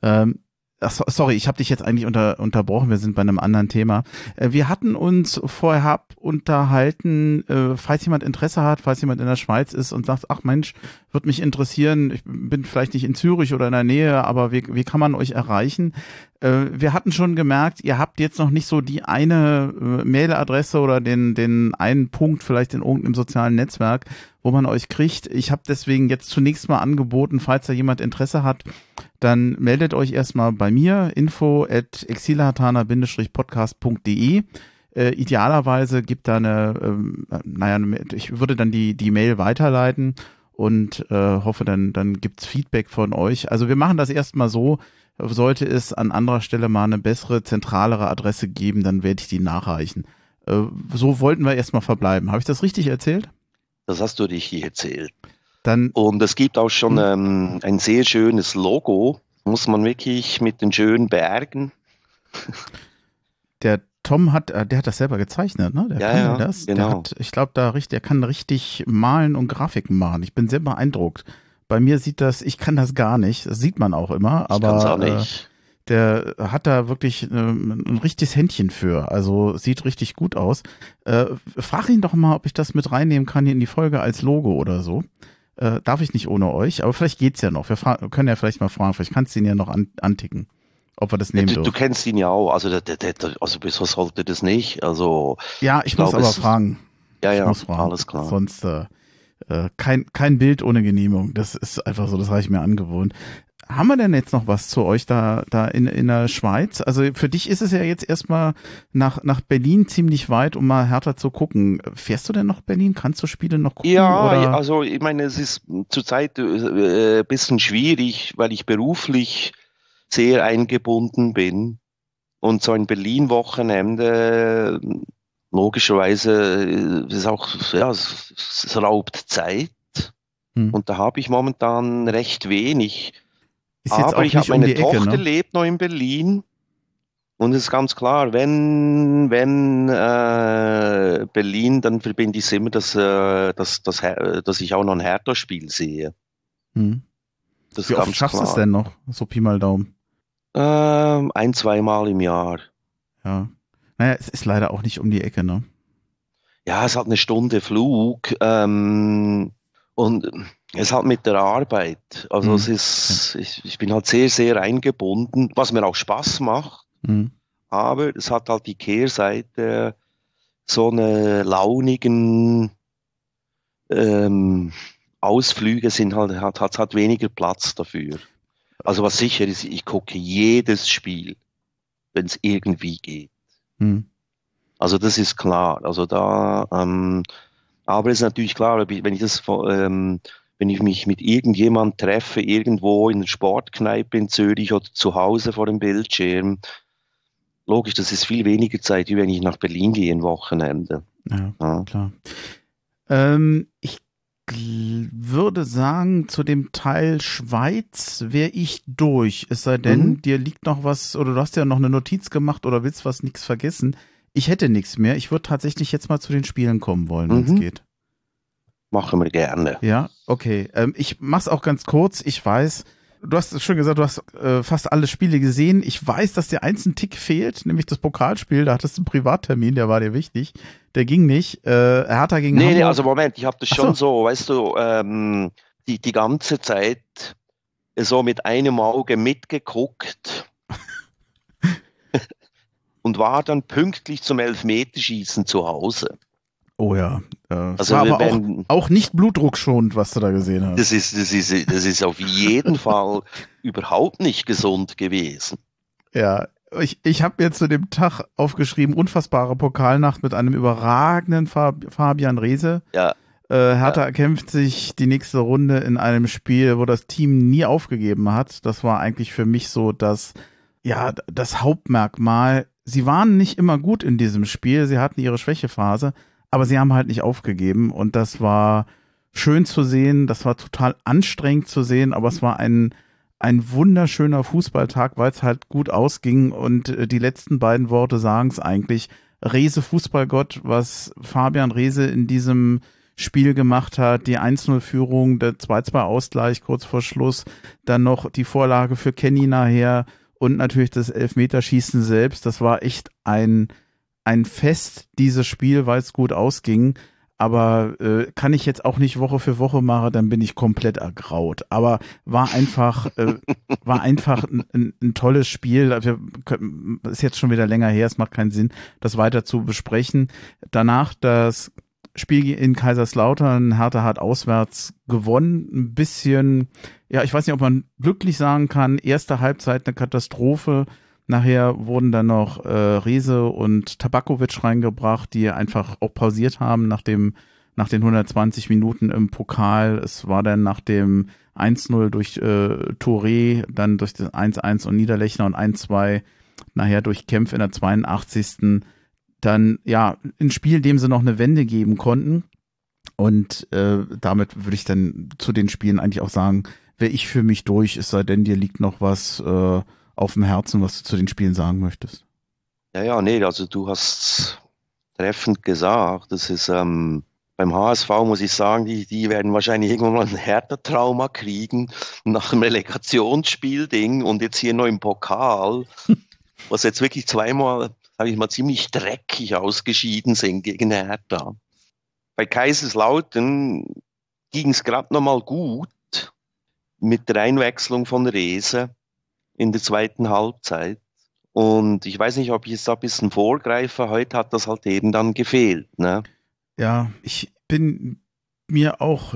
Ähm, Ach, sorry, ich habe dich jetzt eigentlich unter, unterbrochen. Wir sind bei einem anderen Thema. Äh, wir hatten uns vorher unterhalten, äh, falls jemand Interesse hat, falls jemand in der Schweiz ist und sagt, ach Mensch, wird mich interessieren. Ich bin vielleicht nicht in Zürich oder in der Nähe, aber wie, wie kann man euch erreichen? Äh, wir hatten schon gemerkt, ihr habt jetzt noch nicht so die eine Mailadresse oder den, den einen Punkt vielleicht in irgendeinem sozialen Netzwerk, wo man euch kriegt. Ich habe deswegen jetzt zunächst mal angeboten, falls da jemand Interesse hat, dann meldet euch erstmal bei mir, info at exilhatana-podcast.de. Äh, idealerweise gibt da eine, ähm, naja, ich würde dann die, die Mail weiterleiten und äh, hoffe, dann, dann gibt's Feedback von euch. Also wir machen das erstmal so, sollte es an anderer Stelle mal eine bessere, zentralere Adresse geben, dann werde ich die nachreichen. Äh, so wollten wir erstmal verbleiben. Habe ich das richtig erzählt? Das hast du richtig erzählt. Dann, und es gibt auch schon hm. ähm, ein sehr schönes Logo, muss man wirklich mit den schönen Bergen. Der Tom hat, äh, der hat das selber gezeichnet, ne? Der ja, kann ja, das. Genau. Hat, ich glaube, da richtig, der kann richtig malen und Grafiken machen. Ich bin sehr beeindruckt. Bei mir sieht das, ich kann das gar nicht. Das sieht man auch immer, aber auch äh, der hat da wirklich äh, ein richtiges Händchen für. Also sieht richtig gut aus. Äh, frag ihn doch mal, ob ich das mit reinnehmen kann hier in die Folge als Logo oder so. Äh, darf ich nicht ohne euch, aber vielleicht geht's ja noch. Wir können ja vielleicht mal fragen, vielleicht kannst du ihn ja noch an, anticken. Ob wir das nehmen du, dürfen. du kennst ihn ja auch, also, der, der, der, also wieso sollte das nicht? Also ja, ich, ich muss glaub, aber fragen. Ja, ja, fragen. alles klar. Sonst äh, äh, kein, kein Bild ohne Genehmigung. Das ist einfach so, das habe ich mir angewohnt. Haben wir denn jetzt noch was zu euch da, da in, in der Schweiz? Also für dich ist es ja jetzt erstmal nach, nach Berlin ziemlich weit, um mal härter zu gucken. Fährst du denn noch Berlin? Kannst du Spiele noch gucken? Ja, oder? also ich meine, es ist zurzeit äh, ein bisschen schwierig, weil ich beruflich sehr eingebunden bin. Und so ein Berlin-Wochenende, logischerweise, ist auch, ja, es, es raubt Zeit. Hm. Und da habe ich momentan recht wenig. Aber ich habe meine um Tochter Ecke, ne? lebt noch in Berlin. Und es ist ganz klar, wenn, wenn äh, Berlin, dann verbinde ich es immer, dass, äh, dass, dass, dass ich auch noch ein Hertha-Spiel sehe. Hm. Wie oft schaffst du es denn noch? So Pi mal Daumen. Ähm, ein, zweimal im Jahr. Ja. Naja, es ist leider auch nicht um die Ecke, ne? Ja, es hat eine Stunde Flug. Ähm, und es hat mit der Arbeit. Also mhm. es ist, ich, ich, bin halt sehr, sehr eingebunden, was mir auch Spaß macht. Mhm. Aber es hat halt die Kehrseite, so eine launigen ähm, Ausflüge sind halt, hat, hat, hat weniger Platz dafür. Also was sicher ist, ich gucke jedes Spiel, wenn es irgendwie geht. Mhm. Also das ist klar. Also da, ähm, aber es ist natürlich klar, wenn ich das ähm, wenn ich mich mit irgendjemand treffe, irgendwo in der Sportkneipe in Zürich oder zu Hause vor dem Bildschirm, logisch, das ist viel weniger Zeit, wie wenn ich nach Berlin gehe ein Wochenende. Ja, ja. klar. Ähm, ich würde sagen, zu dem Teil Schweiz wäre ich durch. Es sei denn, mhm. dir liegt noch was, oder du hast ja noch eine Notiz gemacht oder willst was nichts vergessen. Ich hätte nichts mehr. Ich würde tatsächlich jetzt mal zu den Spielen kommen wollen, wenn es mhm. geht. Machen wir gerne. Ja, okay. Ähm, ich mach's auch ganz kurz. Ich weiß, du hast schon gesagt, du hast äh, fast alle Spiele gesehen. Ich weiß, dass dir eins ein Tick fehlt, nämlich das Pokalspiel. Da hattest du einen Privattermin, der war dir wichtig. Der ging nicht. Äh, Hertha gegen nee, Hamburg. Nee, also Moment, ich habe das schon so. so, weißt du, ähm, die, die ganze Zeit so mit einem Auge mitgeguckt und war dann pünktlich zum Elfmeterschießen zu Hause. Oh ja. Äh, also war aber auch, auch nicht blutdruckschonend, was du da gesehen hast. Das ist, das ist, das ist auf jeden Fall überhaupt nicht gesund gewesen. Ja, ich, ich habe mir zu dem Tag aufgeschrieben, unfassbare Pokalnacht mit einem überragenden Fab Fabian Reese. Ja. Äh, Hertha ja. erkämpft sich die nächste Runde in einem Spiel, wo das Team nie aufgegeben hat. Das war eigentlich für mich so das, ja, das Hauptmerkmal. Sie waren nicht immer gut in diesem Spiel, sie hatten ihre Schwächephase, aber sie haben halt nicht aufgegeben. Und das war schön zu sehen, das war total anstrengend zu sehen, aber es war ein, ein wunderschöner Fußballtag, weil es halt gut ausging. Und äh, die letzten beiden Worte sagen es eigentlich. Rese Fußballgott, was Fabian Rese in diesem Spiel gemacht hat, die 1-0-Führung, der 2-2-Ausgleich kurz vor Schluss, dann noch die Vorlage für Kenny nachher. Und natürlich das Elfmeterschießen selbst. Das war echt ein, ein Fest, dieses Spiel, weil es gut ausging. Aber äh, kann ich jetzt auch nicht Woche für Woche machen, dann bin ich komplett ergraut. Aber war einfach, äh, war einfach ein, ein, ein tolles Spiel. Können, ist jetzt schon wieder länger her, es macht keinen Sinn, das weiter zu besprechen. Danach das Spiel in Kaiserslautern, Hertha hat auswärts gewonnen. Ein bisschen, ja, ich weiß nicht, ob man glücklich sagen kann. Erste Halbzeit eine Katastrophe. Nachher wurden dann noch äh, Riese und Tabakovic reingebracht, die einfach auch pausiert haben nach dem nach den 120 Minuten im Pokal. Es war dann nach dem 1-0 durch äh, Touré, dann durch das 1-1 und Niederlechner und 1-2 nachher durch Kempf in der 82. Dann ja ein Spiel, dem sie noch eine Wende geben konnten. Und äh, damit würde ich dann zu den Spielen eigentlich auch sagen, wäre ich für mich durch, es sei denn, dir liegt noch was äh, auf dem Herzen, was du zu den Spielen sagen möchtest? Ja, ja, nee, also du hast treffend gesagt, das ist, ähm, beim HSV muss ich sagen, die, die werden wahrscheinlich irgendwann mal ein Hertha-Trauma kriegen nach dem Relegationsspielding und jetzt hier noch im Pokal, was jetzt wirklich zweimal, sage ich mal, ziemlich dreckig ausgeschieden sind gegen Hertha. Bei Kaiserslautern ging es gerade noch mal gut mit der Einwechslung von Rese in der zweiten Halbzeit. Und ich weiß nicht, ob ich jetzt da ein bisschen vorgreife. Heute hat das halt eben dann gefehlt. Ne? Ja, ich bin mir auch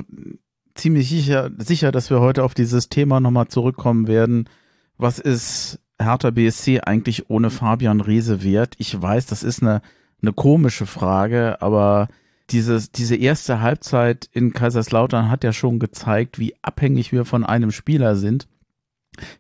ziemlich sicher, sicher, dass wir heute auf dieses Thema nochmal zurückkommen werden. Was ist Hertha BSC eigentlich ohne Fabian Reese wert? Ich weiß, das ist eine, eine komische Frage, aber dieses, diese erste Halbzeit in Kaiserslautern hat ja schon gezeigt, wie abhängig wir von einem Spieler sind.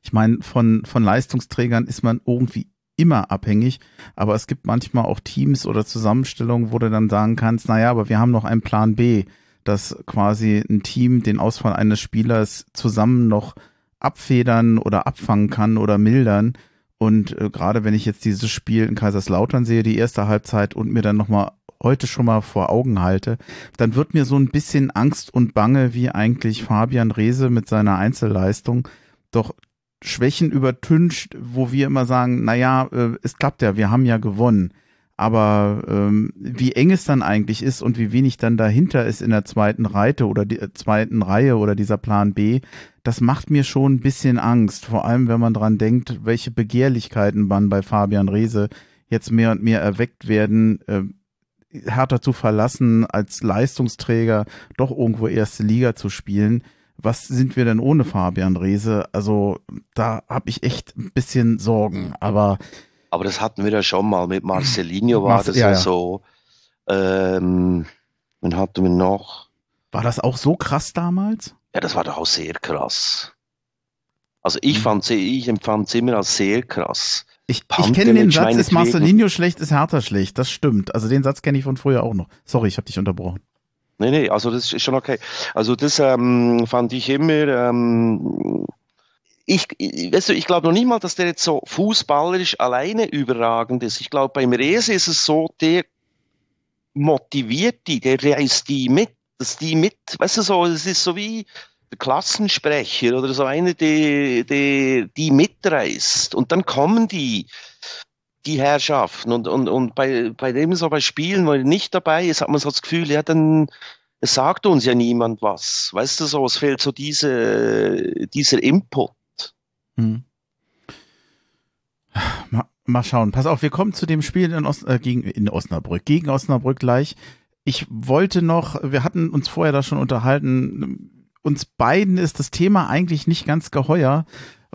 Ich meine, von, von Leistungsträgern ist man irgendwie immer abhängig, aber es gibt manchmal auch Teams oder Zusammenstellungen, wo du dann sagen kannst, naja, aber wir haben noch einen Plan B, dass quasi ein Team den Ausfall eines Spielers zusammen noch abfedern oder abfangen kann oder mildern. Und äh, gerade wenn ich jetzt dieses Spiel in Kaiserslautern sehe, die erste Halbzeit und mir dann nochmal heute schon mal vor Augen halte, dann wird mir so ein bisschen Angst und Bange, wie eigentlich Fabian Rehse mit seiner Einzelleistung doch Schwächen übertüncht, wo wir immer sagen, na ja, äh, es klappt ja, wir haben ja gewonnen. Aber ähm, wie eng es dann eigentlich ist und wie wenig dann dahinter ist in der zweiten Reite oder die äh, zweiten Reihe oder dieser Plan B, das macht mir schon ein bisschen Angst. Vor allem, wenn man dran denkt, welche Begehrlichkeiten man bei Fabian Reese jetzt mehr und mehr erweckt werden, äh, härter zu verlassen, als Leistungsträger doch irgendwo erste Liga zu spielen was sind wir denn ohne Fabian Reese? Also da habe ich echt ein bisschen Sorgen, aber aber das hatten wir ja schon mal mit Marcelinho war das ja, ja, so. Ähm, dann hatten wir noch. War das auch so krass damals? Ja, das war doch auch sehr krass. Also ich hm. fand ich empfand es immer als sehr krass. Ich, ich kenne den Satz, ist Marcelinho schlecht, ist Hertha schlecht. Das stimmt. Also den Satz kenne ich von früher auch noch. Sorry, ich habe dich unterbrochen. Nee, nee, also das ist schon okay. Also das ähm, fand ich immer, ähm, ich, weißt du, ich glaube noch nicht mal, dass der jetzt so fußballerisch alleine überragend ist. Ich glaube, beim Rese ist es so, der motiviert die, der reißt die mit, dass die mit, weißt du so, es ist so wie der Klassensprecher oder so einer, der, der die mitreißt. Und dann kommen die die Herrschaften. Und, und, und bei, bei dem so bei Spielen, wo er nicht dabei ist, hat man so das Gefühl, ja, dann es sagt uns ja niemand was. Weißt du so, es fehlt so diese, dieser Input. Hm. Mal, mal, schauen. Pass auf, wir kommen zu dem Spiel in, Ost, äh, gegen, in Osnabrück. Gegen Osnabrück gleich. Ich wollte noch, wir hatten uns vorher da schon unterhalten, uns beiden ist das Thema eigentlich nicht ganz geheuer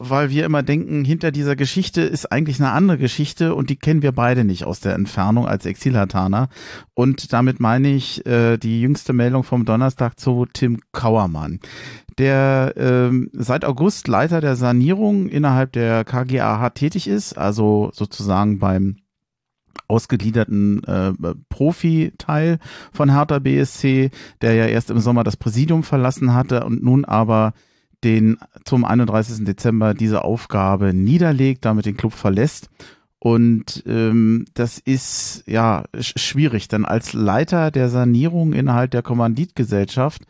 weil wir immer denken, hinter dieser Geschichte ist eigentlich eine andere Geschichte und die kennen wir beide nicht aus der Entfernung als Exilhataner. Und damit meine ich äh, die jüngste Meldung vom Donnerstag zu Tim Kauermann der ähm, seit August Leiter der Sanierung innerhalb der KGAH tätig ist, also sozusagen beim ausgegliederten äh, Profi-Teil von Hertha BSC, der ja erst im Sommer das Präsidium verlassen hatte und nun aber den zum 31. Dezember diese Aufgabe niederlegt, damit den Club verlässt. Und ähm, das ist ja schwierig, denn als Leiter der Sanierung innerhalb der Kommanditgesellschaft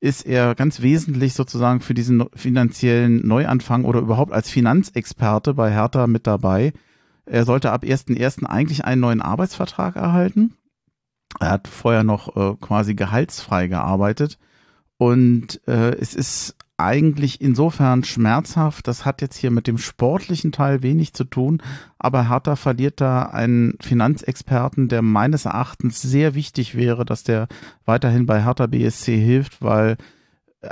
ist er ganz wesentlich sozusagen für diesen finanziellen Neuanfang oder überhaupt als Finanzexperte bei Hertha mit dabei. Er sollte ab 1.1. eigentlich einen neuen Arbeitsvertrag erhalten. Er hat vorher noch äh, quasi gehaltsfrei gearbeitet. Und äh, es ist eigentlich insofern schmerzhaft. Das hat jetzt hier mit dem sportlichen Teil wenig zu tun, aber Hertha verliert da einen Finanzexperten, der meines Erachtens sehr wichtig wäre, dass der weiterhin bei Hertha BSC hilft, weil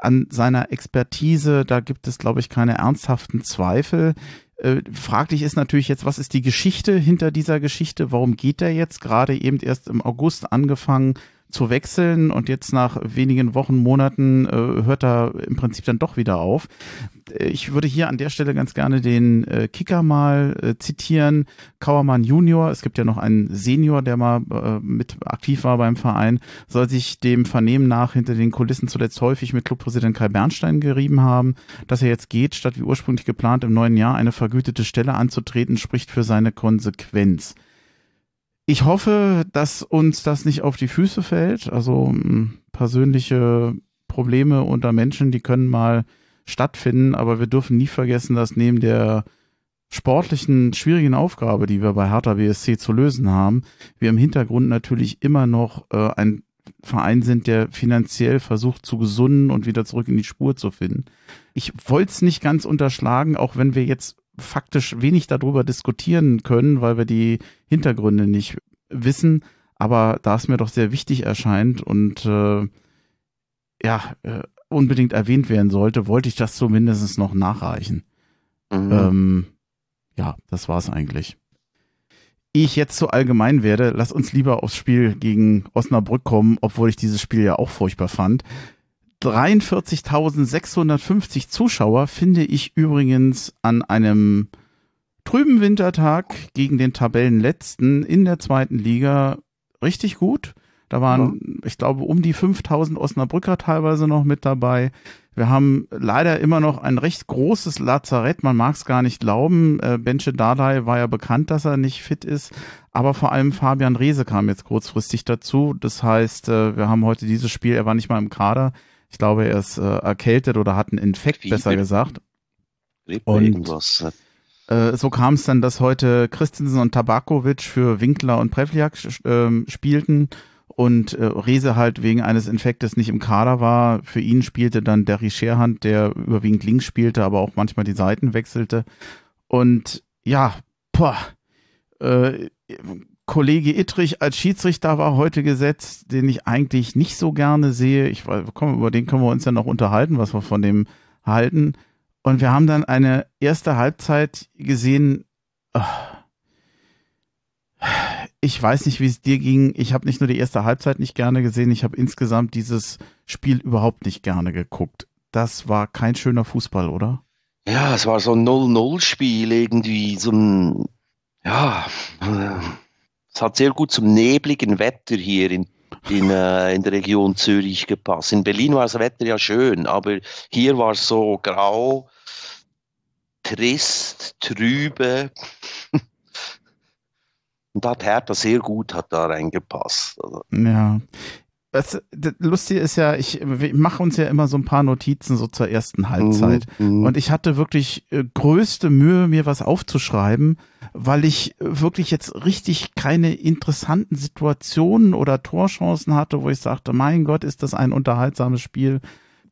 an seiner Expertise, da gibt es, glaube ich, keine ernsthaften Zweifel. Äh, fraglich ist natürlich jetzt, was ist die Geschichte hinter dieser Geschichte? Warum geht er jetzt gerade eben erst im August angefangen? Zu wechseln und jetzt nach wenigen Wochen, Monaten äh, hört er im Prinzip dann doch wieder auf. Ich würde hier an der Stelle ganz gerne den äh, Kicker mal äh, zitieren. Kauermann Junior, es gibt ja noch einen Senior, der mal äh, mit aktiv war beim Verein, soll sich dem Vernehmen nach hinter den Kulissen zuletzt häufig mit Clubpräsident Kai Bernstein gerieben haben. Dass er jetzt geht, statt wie ursprünglich geplant im neuen Jahr eine vergütete Stelle anzutreten, spricht für seine Konsequenz Ich hoffe, dass uns das nicht auf die Füße fällt. Also hm, persönliche Probleme unter Menschen, die können mal stattfinden, aber wir dürfen nie vergessen, dass neben der sportlichen, schwierigen Aufgabe, die wir bei Hertha BSC zu lösen haben, wir im Hintergrund natürlich immer noch äh, ein Verein sind, der finanziell versucht zu gesunden und wieder zurück in die Spur zu finden. Ich wollte es nicht ganz unterschlagen, auch wenn wir jetzt faktisch wenig darüber diskutieren können, weil wir die Hintergründe nicht wissen, aber da es mir doch sehr wichtig erscheint und äh, ja, äh, unbedingt erwähnt werden sollte, wollte ich das zumindest noch nachreichen. Mhm. Ähm, ja, das war's eigentlich. Ehe ich jetzt so allgemein werde, lass uns lieber aufs Spiel gegen Osnabrück kommen, obwohl ich dieses Spiel ja auch furchtbar fand. 43.650 Zuschauer finde ich übrigens an einem trüben Wintertag gegen den Tabellenletzten in der zweiten Liga richtig gut. Da waren, ja. ich glaube, um die 5000 Osnabrücker teilweise noch mit dabei. Wir haben leider immer noch ein recht großes Lazarett. Man mag es gar nicht glauben. Äh, Benche Dardai war ja bekannt, dass er nicht fit ist. Aber vor allem Fabian Reese kam jetzt kurzfristig dazu. Das heißt, äh, wir haben heute dieses Spiel, er war nicht mal im Kader. Ich glaube, er ist äh, erkältet oder hat einen Infekt, Fieber. besser gesagt. Und irgendwas. Äh, so kam es dann, dass heute Christensen und Tabakovic für Winkler und Prevliak äh, spielten und äh, Rese halt wegen eines Infektes nicht im Kader war. Für ihn spielte dann Derry Scherhand, der überwiegend links spielte, aber auch manchmal die Seiten wechselte. Und ja, boah, äh, Kollege Ittrich als Schiedsrichter war heute gesetzt, den ich eigentlich nicht so gerne sehe. Ich komm, über den können wir uns ja noch unterhalten, was wir von dem halten. Und wir haben dann eine erste Halbzeit gesehen. Ich weiß nicht, wie es dir ging. Ich habe nicht nur die erste Halbzeit nicht gerne gesehen, ich habe insgesamt dieses Spiel überhaupt nicht gerne geguckt. Das war kein schöner Fußball, oder? Ja, es war so ein 0-0-Spiel irgendwie, so ein, ja, es hat sehr gut zum nebligen Wetter hier in, in, äh, in der Region Zürich gepasst. In Berlin war das Wetter ja schön, aber hier war es so grau, trist, trübe. Und da hat Hertha sehr gut hat da reingepasst. Also. Ja. Das, das Lustige ist ja, ich, ich mache uns ja immer so ein paar Notizen so zur ersten Halbzeit. Mhm, mhm. und ich hatte wirklich äh, größte Mühe, mir was aufzuschreiben, weil ich wirklich jetzt richtig keine interessanten Situationen oder Torchancen hatte, wo ich sagte, mein Gott, ist das ein unterhaltsames Spiel.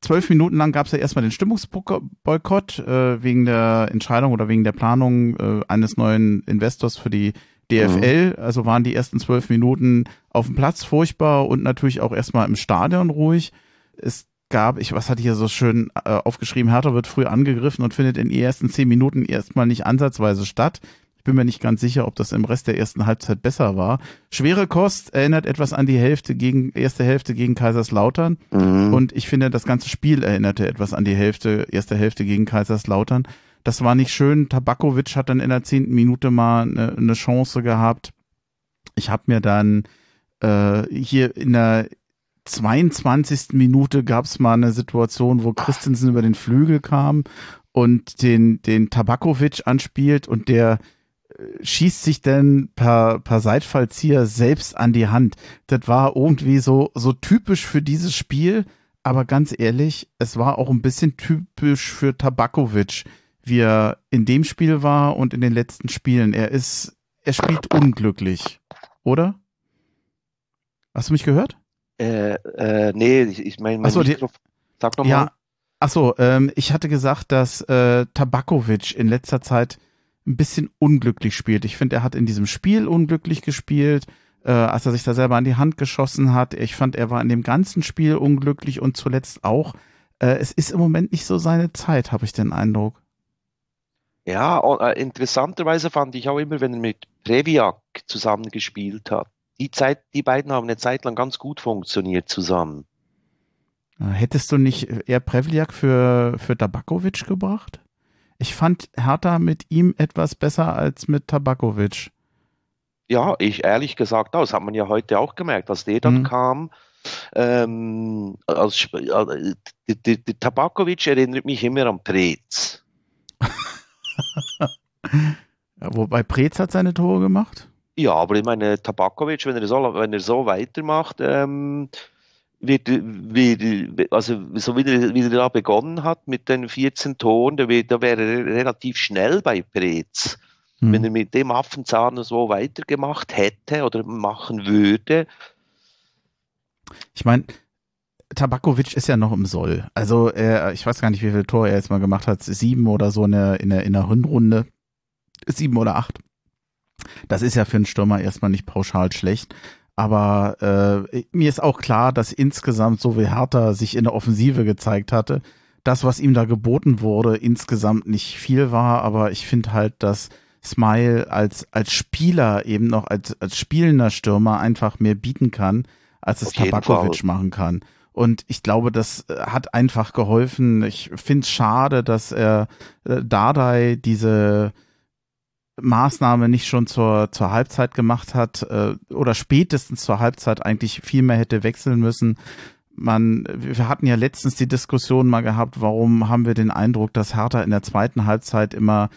Zwölf Minuten lang gab es ja erstmal den Stimmungsboykott äh, wegen der Entscheidung oder wegen der Planung äh, eines neuen Investors für die DFL, mhm. also waren die ersten zwölf Minuten auf dem Platz furchtbar und natürlich auch erstmal im Stadion ruhig. Es gab, ich, was hatte ich hier so schön äh, aufgeschrieben, Hertha wird früh angegriffen und findet in den ersten zehn Minuten erstmal nicht ansatzweise statt. Ich bin mir nicht ganz sicher, ob das im Rest der ersten Halbzeit besser war. Schwere Kost erinnert etwas an die Hälfte gegen, erste Hälfte gegen Kaiserslautern. Mhm. Und ich finde, das ganze Spiel erinnerte etwas an die Hälfte, erste Hälfte gegen Kaiserslautern. Das war nicht schön. Tabakovic hat dann in der zehnten Minute mal eine, eine Chance gehabt. Ich habe mir dann äh, hier in der 22. Minute gab es mal eine Situation, wo Christensen über den Flügel kam und den, den Tabakovic anspielt und der äh, schießt sich dann per, per Seitfallzieher selbst an die Hand. Das war irgendwie so, so typisch für dieses Spiel, aber ganz ehrlich, es war auch ein bisschen typisch für Tabakovic wie er in dem Spiel war und in den letzten Spielen. Er ist, er spielt unglücklich, oder? Hast du mich gehört? Äh, äh, nee, ich, ich meine, mein Achso, sag doch mal. Ja, achso, ähm, ich hatte gesagt, dass äh, Tabakovic in letzter Zeit ein bisschen unglücklich spielt. Ich finde, er hat in diesem Spiel unglücklich gespielt, äh, als er sich da selber an die Hand geschossen hat. Ich fand, er war in dem ganzen Spiel unglücklich und zuletzt auch. Äh, es ist im Moment nicht so seine Zeit, habe ich den Eindruck. Ja, äh, interessanterweise fand ich auch immer, wenn er mit Previak zusammen gespielt hat. Die Zeit, die beiden haben eine Zeit lang ganz gut funktioniert zusammen. Hättest du nicht eher Prevliak für, für Tabakovic gebracht? Ich fand Hertha mit ihm etwas besser als mit Tabakovic. Ja, ich ehrlich gesagt auch. Das hat man ja heute auch gemerkt, als der dann mhm. kam. Ähm, als, äh, die, die, die Tabakovic erinnert mich immer an Preetz. ja, wobei Preetz hat seine Tore gemacht. Ja, aber ich meine, Tabakovic, wenn er so, wenn er so weitermacht, ähm, wird, wird, also so wie er, wie er da begonnen hat mit den 14 Toren, da, da wäre er relativ schnell bei Preetz. Hm. Wenn er mit dem Affenzahn so weitergemacht hätte oder machen würde. Ich meine, Tabakovic ist ja noch im Soll. Also er, ich weiß gar nicht, wie viele Tore er jetzt mal gemacht hat. Sieben oder so in der, in der, in der Hinrunde. Sieben oder acht. Das ist ja für einen Stürmer erstmal nicht pauschal schlecht. Aber äh, mir ist auch klar, dass insgesamt so wie Hertha sich in der Offensive gezeigt hatte, das, was ihm da geboten wurde, insgesamt nicht viel war. Aber ich finde halt, dass Smile als, als Spieler eben noch, als, als spielender Stürmer einfach mehr bieten kann, als es Tabakovic machen kann. Und ich glaube, das äh, hat einfach geholfen. Ich finde es schade, dass er äh, Dardai diese Maßnahme nicht schon zur, zur Halbzeit gemacht hat äh, oder spätestens zur Halbzeit eigentlich viel mehr hätte wechseln müssen. Man, wir hatten ja letztens die Diskussion mal gehabt, warum haben wir den Eindruck, dass Hertha in der zweiten Halbzeit immer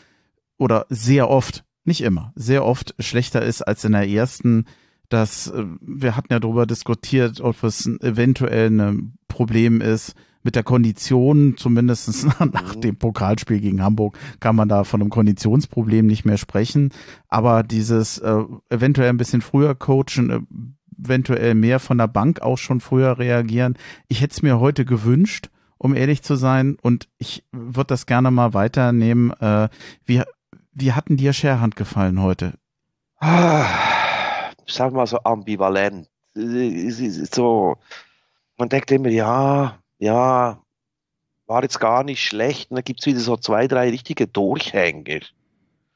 oder sehr oft, nicht immer, sehr oft schlechter ist als in der ersten. Das, äh, wir hatten ja darüber diskutiert, ob es eventuell ein Problem ist, mit der Kondition, zumindest nach mhm. dem Pokalspiel gegen Hamburg, kann man da von einem Konditionsproblem nicht mehr sprechen. Aber dieses äh, eventuell ein bisschen früher coachen, äh, eventuell mehr von der Bank auch schon früher reagieren. Ich hätte es mir heute gewünscht, um ehrlich zu sein, und ich würde das gerne mal weiternehmen. Äh, wie, wie hatten dir Scherhand gefallen heute? Ah, sag mal so ambivalent. So, man denkt immer, ja, ja, war jetzt gar nicht schlecht. Und dann gibt es wieder so zwei, drei richtige Durchhänger,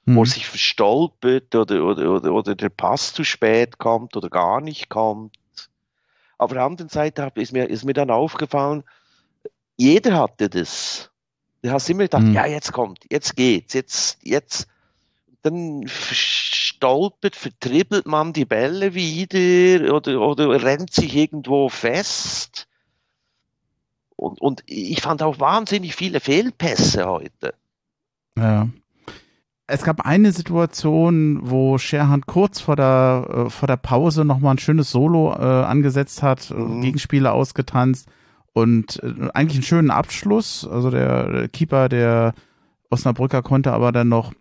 mhm. wo er sich verstolpert oder, oder, oder, oder der Pass zu spät kommt oder gar nicht kommt. Auf der anderen Seite ist mir, ist mir dann aufgefallen, jeder hatte das. Du hast immer gedacht, mhm. ja, jetzt kommt, jetzt geht's, jetzt, jetzt. Dann stolpert, vertribbelt man die Bälle wieder oder, oder rennt sich irgendwo fest. Und, und ich fand auch wahnsinnig viele Fehlpässe heute. Ja. Es gab eine Situation, wo Sherhand kurz vor der, äh, vor der Pause nochmal ein schönes Solo äh, angesetzt hat, mhm. Gegenspieler ausgetanzt und äh, eigentlich einen schönen Abschluss. Also der Keeper der Osnabrücker konnte aber dann noch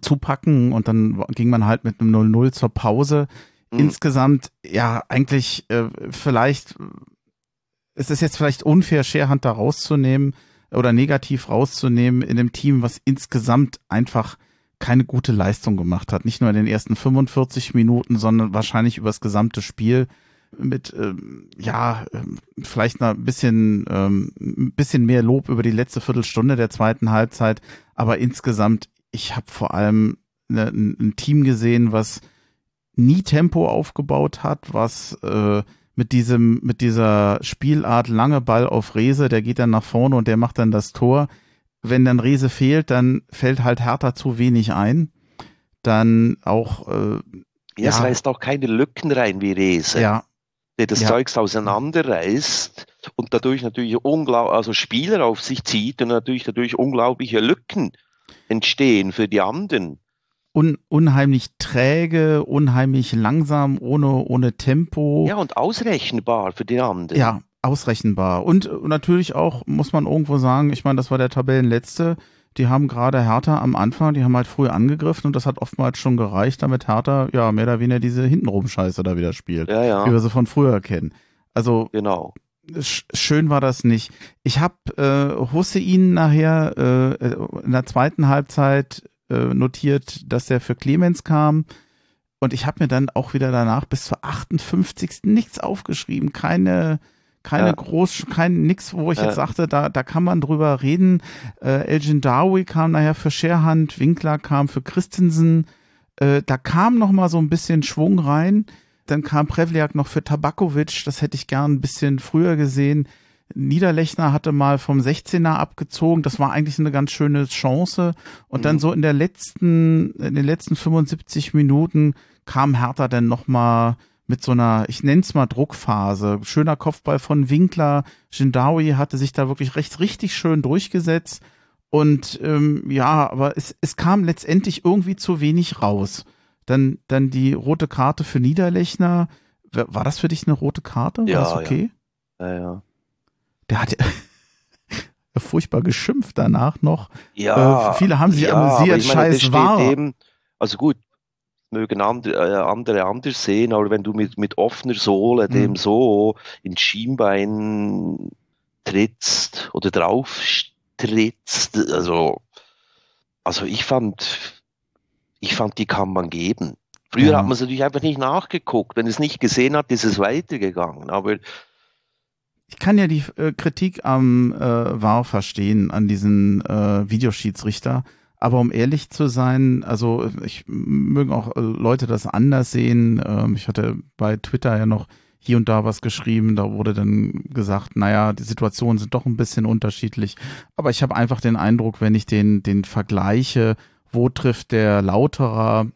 zupacken und dann ging man halt mit einem 0-0 zur Pause. Mhm. Insgesamt, ja, eigentlich äh, vielleicht es ist jetzt vielleicht unfair, Scherhand da rauszunehmen oder negativ rauszunehmen in dem Team, was insgesamt einfach keine gute Leistung gemacht hat. Nicht nur in den ersten 45 Minuten, sondern wahrscheinlich über das gesamte Spiel mit ähm, ja ähm, vielleicht ein bisschen ähm, ein bisschen mehr Lob über die letzte Viertelstunde der zweiten Halbzeit, aber insgesamt ich habe vor allem eine, ein Team gesehen, was nie Tempo aufgebaut hat, was äh, mit diesem, mit dieser Spielart lange Ball auf Rese, der geht dann nach vorne und der macht dann das Tor. Wenn dann Rese fehlt, dann fällt halt Hertha zu wenig ein. Dann auch, äh, ja, es reißt auch keine Lücken rein wie Rese. Ja. Der das ja. Zeugs auseinanderreißt und dadurch natürlich unglaublich, also Spieler auf sich zieht und natürlich dadurch unglaubliche Lücken entstehen für die anderen un unheimlich träge, unheimlich langsam, ohne, ohne Tempo. Ja, und ausrechenbar für die anderen. Ja, ausrechenbar. Und natürlich auch, muss man irgendwo sagen, ich meine, das war der Tabellenletzte. Die haben gerade Hertha am Anfang, die haben halt früh angegriffen und das hat oftmals schon gereicht, damit Hertha ja mehr oder weniger diese Hintenrum-Scheiße da wieder spielt. Ja, ja. Wie wir sie von früher kennen. Also genau. Schön war das nicht. Ich habe äh, Hussein nachher äh, in der zweiten Halbzeit äh, notiert, dass er für Clemens kam. Und ich habe mir dann auch wieder danach bis zur 58. nichts aufgeschrieben. Keine, keine ja. groß, kein nix, wo ich ja. jetzt sagte, da, da kann man drüber reden. Äh, Elgin Darwi kam nachher für Scherhand, Winkler kam für Christensen. Äh, da kam noch mal so ein bisschen Schwung rein. Dann kam Prevliak noch für Tabakovic. Das hätte ich gern ein bisschen früher gesehen. Niederlechner hatte mal vom 16er abgezogen. Das war eigentlich eine ganz schöne Chance. Und mhm. dann so in der letzten, in den letzten 75 Minuten kam Hertha dann nochmal mit so einer, ich nenne es mal Druckphase. Schöner Kopfball von Winkler. Jindawi hatte sich da wirklich recht richtig schön durchgesetzt. Und ähm, ja, aber es, es kam letztendlich irgendwie zu wenig raus. Dann, dann die rote Karte für Niederlechner. War das für dich eine rote Karte? War Ja, das okay? Ja, ja. Der hat furchtbar geschimpft danach noch. Ja, Äh, viele haben sich ja, amüsiert, ich meine, scheiß war. Eben, also gut, mögen andere, äh, andere anders sehen, aber wenn du mit, mit offener Sohle Mhm. dem so ins Schienbein trittst oder drauf trittst, also, also ich fand, ich fand, die kann man geben. Früher Ja. hat man es natürlich einfach nicht nachgeguckt. Wenn es nicht gesehen hat, ist es weitergegangen. Aber Ich kann ja die äh, Kritik am äh, VAR verstehen, an diesen äh, Videoschiedsrichter. Aber um ehrlich zu sein, also ich mögen auch äh, Leute das anders sehen. Ähm, ich hatte bei Twitter ja noch hier und da was geschrieben. Da wurde dann gesagt, naja, die Situationen sind doch ein bisschen unterschiedlich. Aber ich habe einfach den Eindruck, wenn ich den, den vergleiche, wo trifft der Lauterer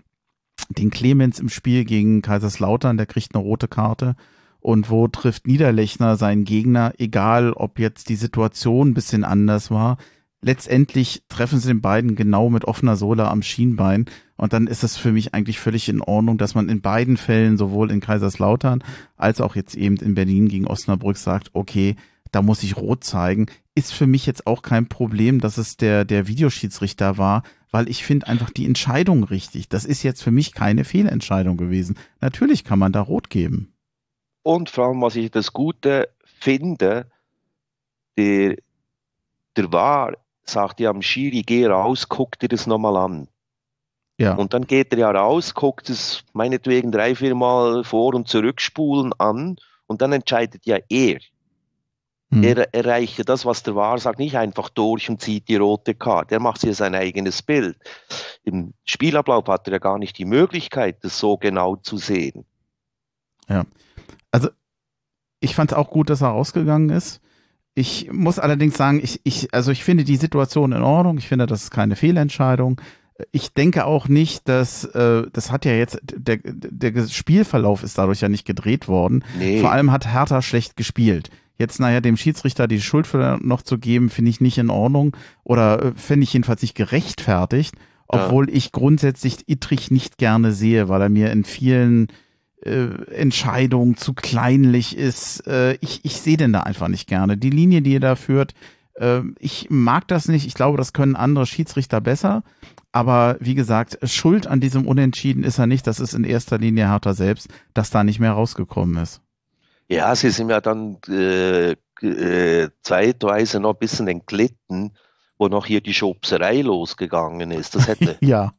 den Clemens im Spiel gegen Kaiserslautern, der kriegt eine rote Karte und wo trifft Niederlechner seinen Gegner, egal ob jetzt die Situation ein bisschen anders war. Letztendlich treffen sie den beiden genau mit offener Sohle am Schienbein und dann ist es für mich eigentlich völlig in Ordnung, dass man in beiden Fällen, sowohl in Kaiserslautern als auch jetzt eben in Berlin gegen Osnabrück sagt, okay, da muss ich rot zeigen. Ist für mich jetzt auch kein Problem, dass es der, der Videoschiedsrichter war, weil ich finde einfach die Entscheidung richtig. Das ist jetzt für mich keine Fehlentscheidung gewesen. Natürlich kann man da rot geben. Und vor allem, was ich das Gute finde, der, der war, sagt ja am Schiri, geh raus, guck dir das nochmal an. Ja. Und dann geht er ja raus, guckt es meinetwegen drei, vier Mal vor- und zurückspulen an und dann entscheidet ja er. Hm. Er erreicht ja das, was der war, sagt nicht einfach durch und zieht die rote Karte. Er macht sich ja sein eigenes Bild. Im Spielablauf hat er ja gar nicht die Möglichkeit, das so genau zu sehen. Ich fand es auch gut, dass er rausgegangen ist. Ich muss allerdings sagen, ich, ich, also ich finde die Situation in Ordnung. Ich finde, das ist keine Fehlentscheidung. Ich denke auch nicht, dass, äh, das hat ja jetzt, der, der Spielverlauf ist dadurch ja nicht gedreht worden. Nee. Vor allem hat Hertha schlecht gespielt. Jetzt, naja, dem Schiedsrichter die Schuld für noch zu geben, finde ich nicht in Ordnung oder äh, finde ich jedenfalls nicht gerechtfertigt, obwohl ich grundsätzlich Ittrich nicht gerne sehe, weil er mir in vielen äh, Entscheidungen zu kleinlich ist. Äh, ich ich sehe den da einfach nicht gerne. Die Linie, die er da führt, äh, ich mag das nicht. Ich glaube, das können andere Schiedsrichter besser. Aber wie gesagt, Schuld an diesem Unentschieden ist er nicht. Das ist in erster Linie Hertha selbst, dass da nicht mehr rausgekommen ist. Ja, sie sind ja dann äh, äh, zeitweise noch ein bisschen entglitten, wo noch hier die Schubserei losgegangen ist. Das hätte, Ja.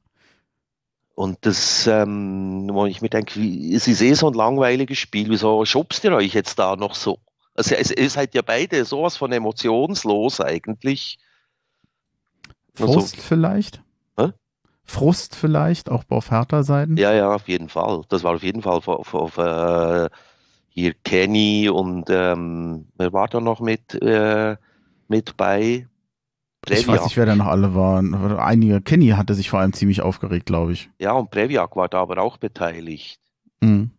und das, ähm, wo ich mir denke, wie, es ist eh so ein langweiliges Spiel, wieso schubst ihr euch jetzt da noch so? Also es, ihr seid ja beide sowas von emotionslos eigentlich. Also, Frust vielleicht? Hä? Frust vielleicht, auch auf Hertha-Seiten? ja, ja, auf jeden Fall. Das war auf jeden Fall auf, auf, auf äh, hier Kenny und ähm, wer war da noch mit, äh, mit bei? Ich weiß nicht, wer da noch alle waren. Einige, Kenny hatte sich vor allem ziemlich aufgeregt, glaube ich. Ja, und Previak war da aber auch beteiligt. Mhm.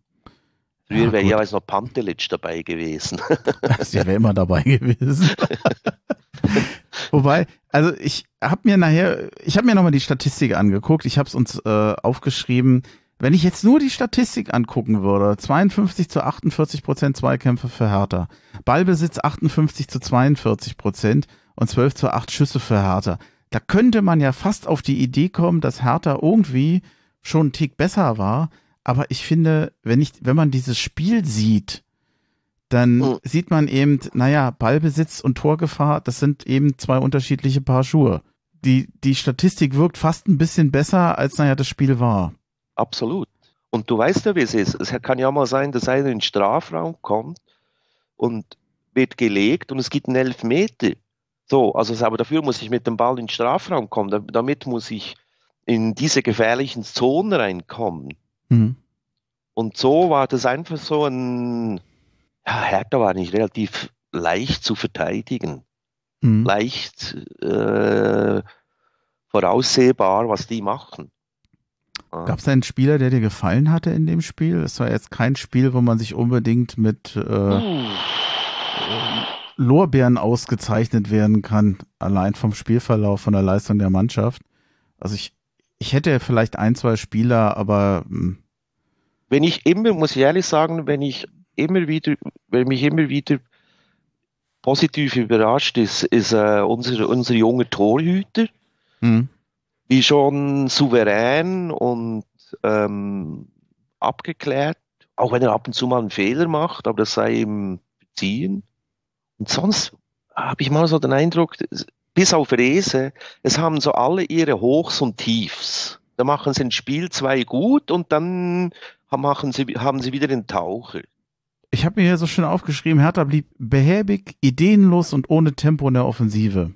Früher Ja, wäre ja noch Pantelic dabei gewesen. Der wäre immer dabei gewesen. Wobei, also ich habe mir nachher, ich habe mir nochmal die Statistik angeguckt. Ich habe es uns äh, aufgeschrieben. Wenn ich jetzt nur die Statistik angucken würde, 52 zu 48 Prozent Zweikämpfe für Hertha, Ballbesitz 58 zu 42 Prozent und 12 zu 8 Schüsse für Hertha. Da könnte man ja fast auf die Idee kommen, dass Hertha irgendwie schon einen Tick besser war. Aber ich finde, wenn ich, wenn man dieses Spiel sieht, dann Mhm. sieht man eben, naja, Ballbesitz und Torgefahr, das sind eben zwei unterschiedliche Paar Schuhe. Die, die Statistik wirkt fast ein bisschen besser, als naja das Spiel war. Absolut. Und du weißt ja, wie es ist. Es kann ja mal sein, dass einer in den Strafraum kommt und wird gelegt und es gibt einen Elfmeter. So, also aber dafür muss ich mit dem Ball in den Strafraum kommen. Da- Damit muss ich in diese gefährlichen Zonen reinkommen. Mhm. Und so war das einfach so ein, ja, Hertha war nicht relativ leicht zu verteidigen. Mhm. Leicht äh, voraussehbar, was die machen. Gab es einen Spieler, der dir gefallen hatte in dem Spiel? Es war jetzt kein Spiel, wo man sich unbedingt mit äh, Uh, Lorbeeren ausgezeichnet werden kann, allein vom Spielverlauf, von der Leistung der Mannschaft. Also ich, ich hätte vielleicht ein, zwei Spieler, aber. Hm. Wenn ich immer, muss ich ehrlich sagen, wenn ich immer wieder, wenn mich immer wieder positiv überrascht, ist, ist äh, unser, unser junger Torhüter, mhm. Wie schon souverän und ähm, abgeklärt, auch wenn er ab und zu mal einen Fehler macht, aber das sei ihm ziehen. Und sonst habe ich mal so den Eindruck, bis auf Rese, es haben so alle ihre Hochs und Tiefs. Da machen sie ein Spiel zwei gut und dann machen sie, haben sie wieder den Taucher. Ich habe mir hier so schön aufgeschrieben, Hertha blieb behäbig, ideenlos und ohne Tempo in der Offensive.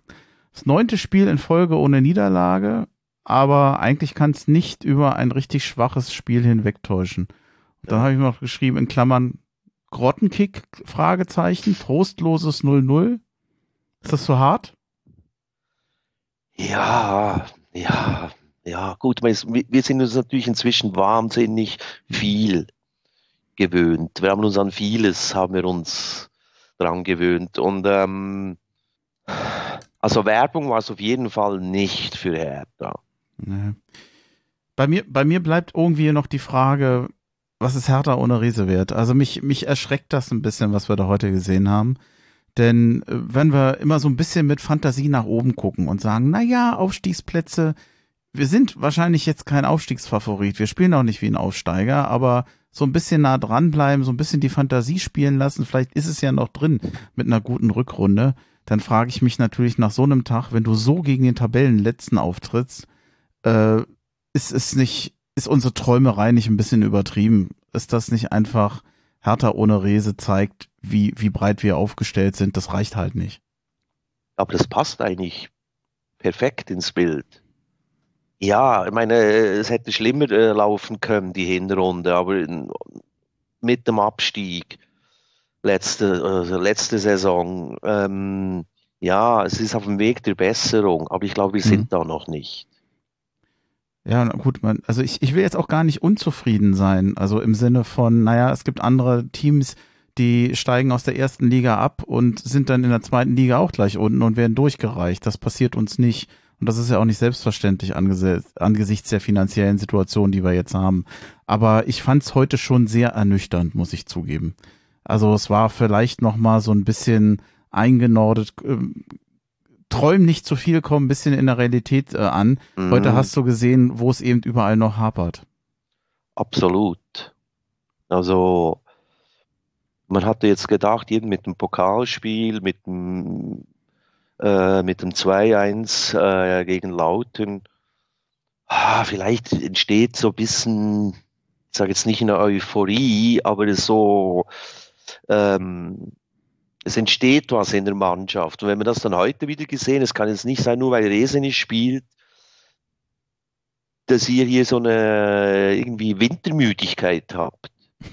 Das neunte Spiel in Folge ohne Niederlage, aber eigentlich kann es nicht über ein richtig schwaches Spiel hinwegtäuschen. Und dann habe ich noch geschrieben in Klammern Grottenkick, Fragezeichen, trostloses 0-0. Ist das so hart? Ja, ja, ja, gut, wir sind uns natürlich inzwischen wahnsinnig viel gewöhnt. Wir haben uns an vieles, haben wir uns dran gewöhnt. Und ähm, also Werbung war es auf jeden Fall nicht für Hertha. Nee. Bei mir, bei mir bleibt irgendwie noch die Frage, was ist Hertha ohne Riese wert? Also mich, mich erschreckt das ein bisschen, was wir da heute gesehen haben. Denn äh, wenn wir immer so ein bisschen mit Fantasie nach oben gucken und sagen, na ja, Aufstiegsplätze, wir sind wahrscheinlich jetzt kein Aufstiegsfavorit. Wir spielen auch nicht wie ein Aufsteiger, aber so ein bisschen nah dranbleiben, so ein bisschen die Fantasie spielen lassen. Vielleicht ist es ja noch drin mit einer guten Rückrunde. Dann frage ich mich natürlich nach so einem Tag, wenn du so gegen den Tabellenletzten auftrittst, äh, ist es nicht, ist unsere Träumerei nicht ein bisschen übertrieben? Ist das nicht einfach Hertha ohne Rese zeigt, wie, wie breit wir aufgestellt sind, das reicht halt nicht. Aber das passt eigentlich perfekt ins Bild. Ja, ich meine, es hätte schlimmer äh, laufen können, die Hinrunde, aber mit dem Abstieg letzte, also letzte Saison, ähm, ja, es ist auf dem Weg der Besserung, aber ich glaube, wir sind mhm. da noch nicht. Ja, gut, man, also ich, ich will jetzt auch gar nicht unzufrieden sein. Also im Sinne von, naja, es gibt andere Teams, die steigen aus der ersten Liga ab und sind dann in der zweiten Liga auch gleich unten und werden durchgereicht. Das passiert uns nicht. Und das ist ja auch nicht selbstverständlich angesichts der finanziellen Situation, die wir jetzt haben. Aber ich fand es heute schon sehr ernüchternd, muss ich zugeben. Also es war vielleicht noch mal so ein bisschen eingenordet, träumen nicht zu viel, kommen ein bisschen in der Realität äh, an. Mhm. Heute hast du gesehen, wo es eben überall noch hapert. Absolut. Also man hatte jetzt gedacht, eben mit dem Pokalspiel, mit dem, äh, mit dem 2-1 äh, gegen Lauten, ah, vielleicht entsteht so ein bisschen, ich sage jetzt nicht eine Euphorie, aber so ähm, es entsteht was in der Mannschaft. Und wenn man das dann heute wieder gesehen, es kann jetzt nicht sein, nur weil Rese spielt, dass ihr hier so eine irgendwie Wintermüdigkeit habt.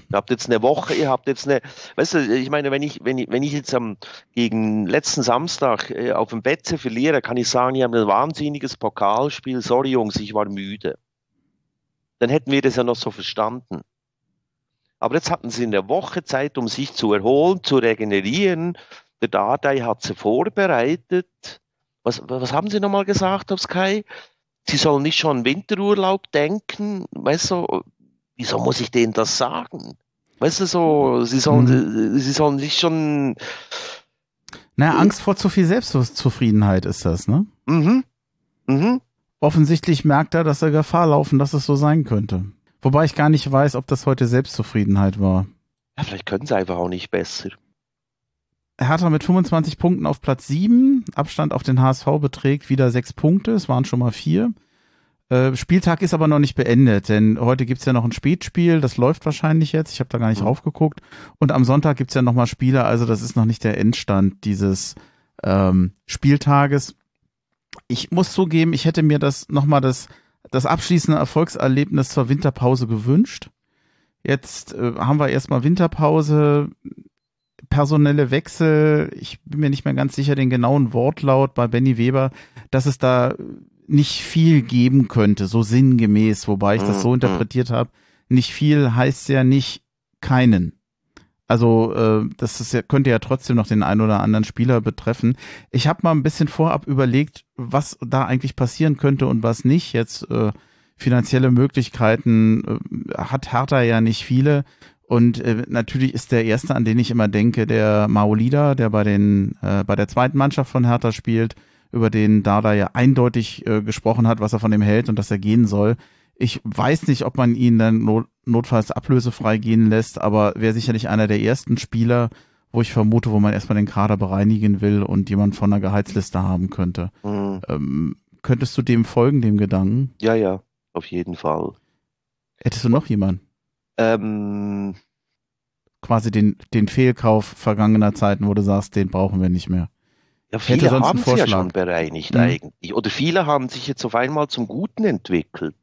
Ihr habt jetzt eine Woche, ihr habt jetzt eine, weißt du, ich meine, wenn ich, wenn ich, wenn ich jetzt am, gegen letzten Samstag äh, auf dem Betze verliere, kann ich sagen, ich habe ein wahnsinniges Pokalspiel, sorry Jungs, ich war müde. Dann hätten wir das ja noch so verstanden. Aber jetzt hatten sie eine Woche Zeit, um sich zu erholen, zu regenerieren. Der Dardai hat sie vorbereitet. Was, was haben sie nochmal gesagt auf Sky? Sie sollen nicht schon Winterurlaub denken. Weißt du, wieso muss ich denen das sagen? Weißt du, so, sie sollen, mhm. sie sollen nicht schon. Naja, Angst vor zu viel Selbstzufriedenheit ist das, ne? Mhm. Mhm. Offensichtlich merkt er, dass er Gefahr laufen, dass es so sein könnte. Wobei ich gar nicht weiß, ob das heute Selbstzufriedenheit war. Ja, vielleicht können sie einfach auch nicht besser. Hertha mit 25 Punkten auf Platz 7. Abstand auf den HSV beträgt wieder 6 Punkte. Es waren schon mal 4. Äh, Spieltag ist aber noch nicht beendet, denn heute gibt's ja noch ein Spätspiel. Das läuft wahrscheinlich jetzt. Ich habe da gar nicht mhm. raufgeguckt. Und am Sonntag gibt's ja noch mal Spiele. Also das ist noch nicht der Endstand dieses ähm, Spieltages. Ich muss zugeben, ich hätte mir das noch mal das das abschließende Erfolgserlebnis zur Winterpause gewünscht. Jetzt äh, haben wir erstmal Winterpause, personelle Wechsel. Ich bin mir nicht mehr ganz sicher den genauen Wortlaut bei Benny Weber, dass es da nicht viel geben könnte, so sinngemäß, wobei ich das so mhm, mhm. interpretiert habe. Nicht viel heißt ja nicht keinen. Also äh, das ist ja, könnte ja trotzdem noch den einen oder anderen Spieler betreffen. Ich habe mal ein bisschen vorab überlegt, was da eigentlich passieren könnte und was nicht. Jetzt äh, finanzielle Möglichkeiten äh, hat Hertha ja nicht viele. Und äh, natürlich ist der erste, an den ich immer denke, der Maolida, der bei den äh, bei der zweiten Mannschaft von Hertha spielt, über den Dada ja eindeutig äh, gesprochen hat, was er von ihm hält und dass er gehen soll. Ich weiß nicht, ob man ihn dann not, notfalls ablösefrei gehen lässt, aber wäre sicherlich einer der ersten Spieler, wo ich vermute, wo man erstmal den Kader bereinigen will und jemand von der Gehaltsliste haben könnte. Mhm. Ähm, könntest du dem folgen, dem Gedanken? Ja, ja, auf jeden Fall. Hättest du noch jemanden? Ähm, Quasi den, den Fehlkauf vergangener Zeiten, wo du sagst, den brauchen wir nicht mehr. Ja, viele haben sich ja schon bereinigt mhm. eigentlich. Oder viele haben sich jetzt auf einmal zum Guten entwickelt.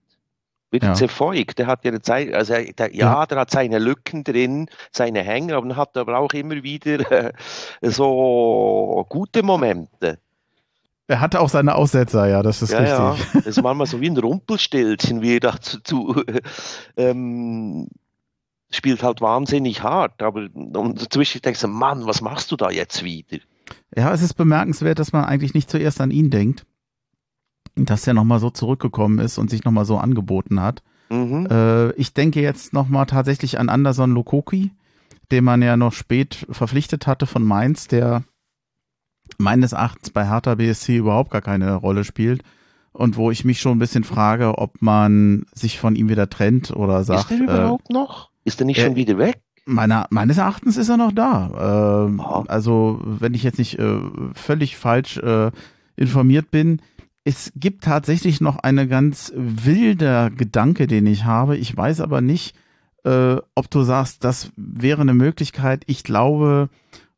Wird ja. Zefoik, der hat ja eine Zeit, also der, ja, der hat seine Lücken drin, seine Hänger, aber hat aber auch immer wieder äh, so gute Momente. Er hatte auch seine Aussetzer, ja, das ist ja, richtig. Ja, das ist manchmal so wie ein Rumpelstilzchen, wie er dazu zu, ähm, spielt halt wahnsinnig hart, aber und zwischendurch denkst du, Mann, was machst du da jetzt wieder? Ja, es ist bemerkenswert, dass man eigentlich nicht zuerst an ihn denkt, dass er nochmal so zurückgekommen ist und sich nochmal so angeboten hat. Mhm. Äh, ich denke jetzt nochmal tatsächlich an Anderson Lokoki, den man ja noch spät verpflichtet hatte von Mainz, der meines Erachtens bei Hertha BSC überhaupt gar keine Rolle spielt und wo ich mich schon ein bisschen frage, ob man sich von ihm wieder trennt oder sagt. Ist der überhaupt äh, noch? Ist er nicht er, schon wieder weg? Meiner, meines Erachtens ist er noch da. Ähm, oh. Also, wenn ich jetzt nicht äh, völlig falsch äh, informiert bin, es gibt tatsächlich noch eine ganz wilder Gedanke, den ich habe. Ich weiß aber nicht, äh, ob du sagst, das wäre eine Möglichkeit. Ich glaube,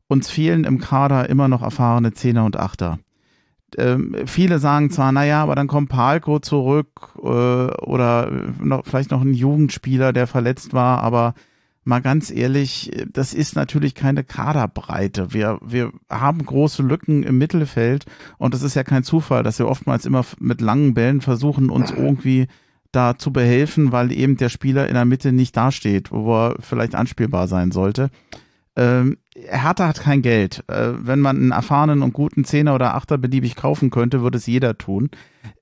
uns fehlen im Kader immer noch erfahrene Zehner und Achter. Ähm, viele sagen zwar, naja, aber dann kommt Palko zurück äh, oder noch, vielleicht noch ein Jugendspieler, der verletzt war, aber mal ganz ehrlich, das ist natürlich keine Kaderbreite. Wir, wir haben große Lücken im Mittelfeld und es ist ja kein Zufall, dass wir oftmals immer mit langen Bällen versuchen, uns irgendwie da zu behelfen, weil eben der Spieler in der Mitte nicht dasteht, wo er vielleicht anspielbar sein sollte. Ähm, Hertha hat kein Geld. Äh, wenn man einen erfahrenen und guten Zehner oder Achter beliebig kaufen könnte, würde es jeder tun.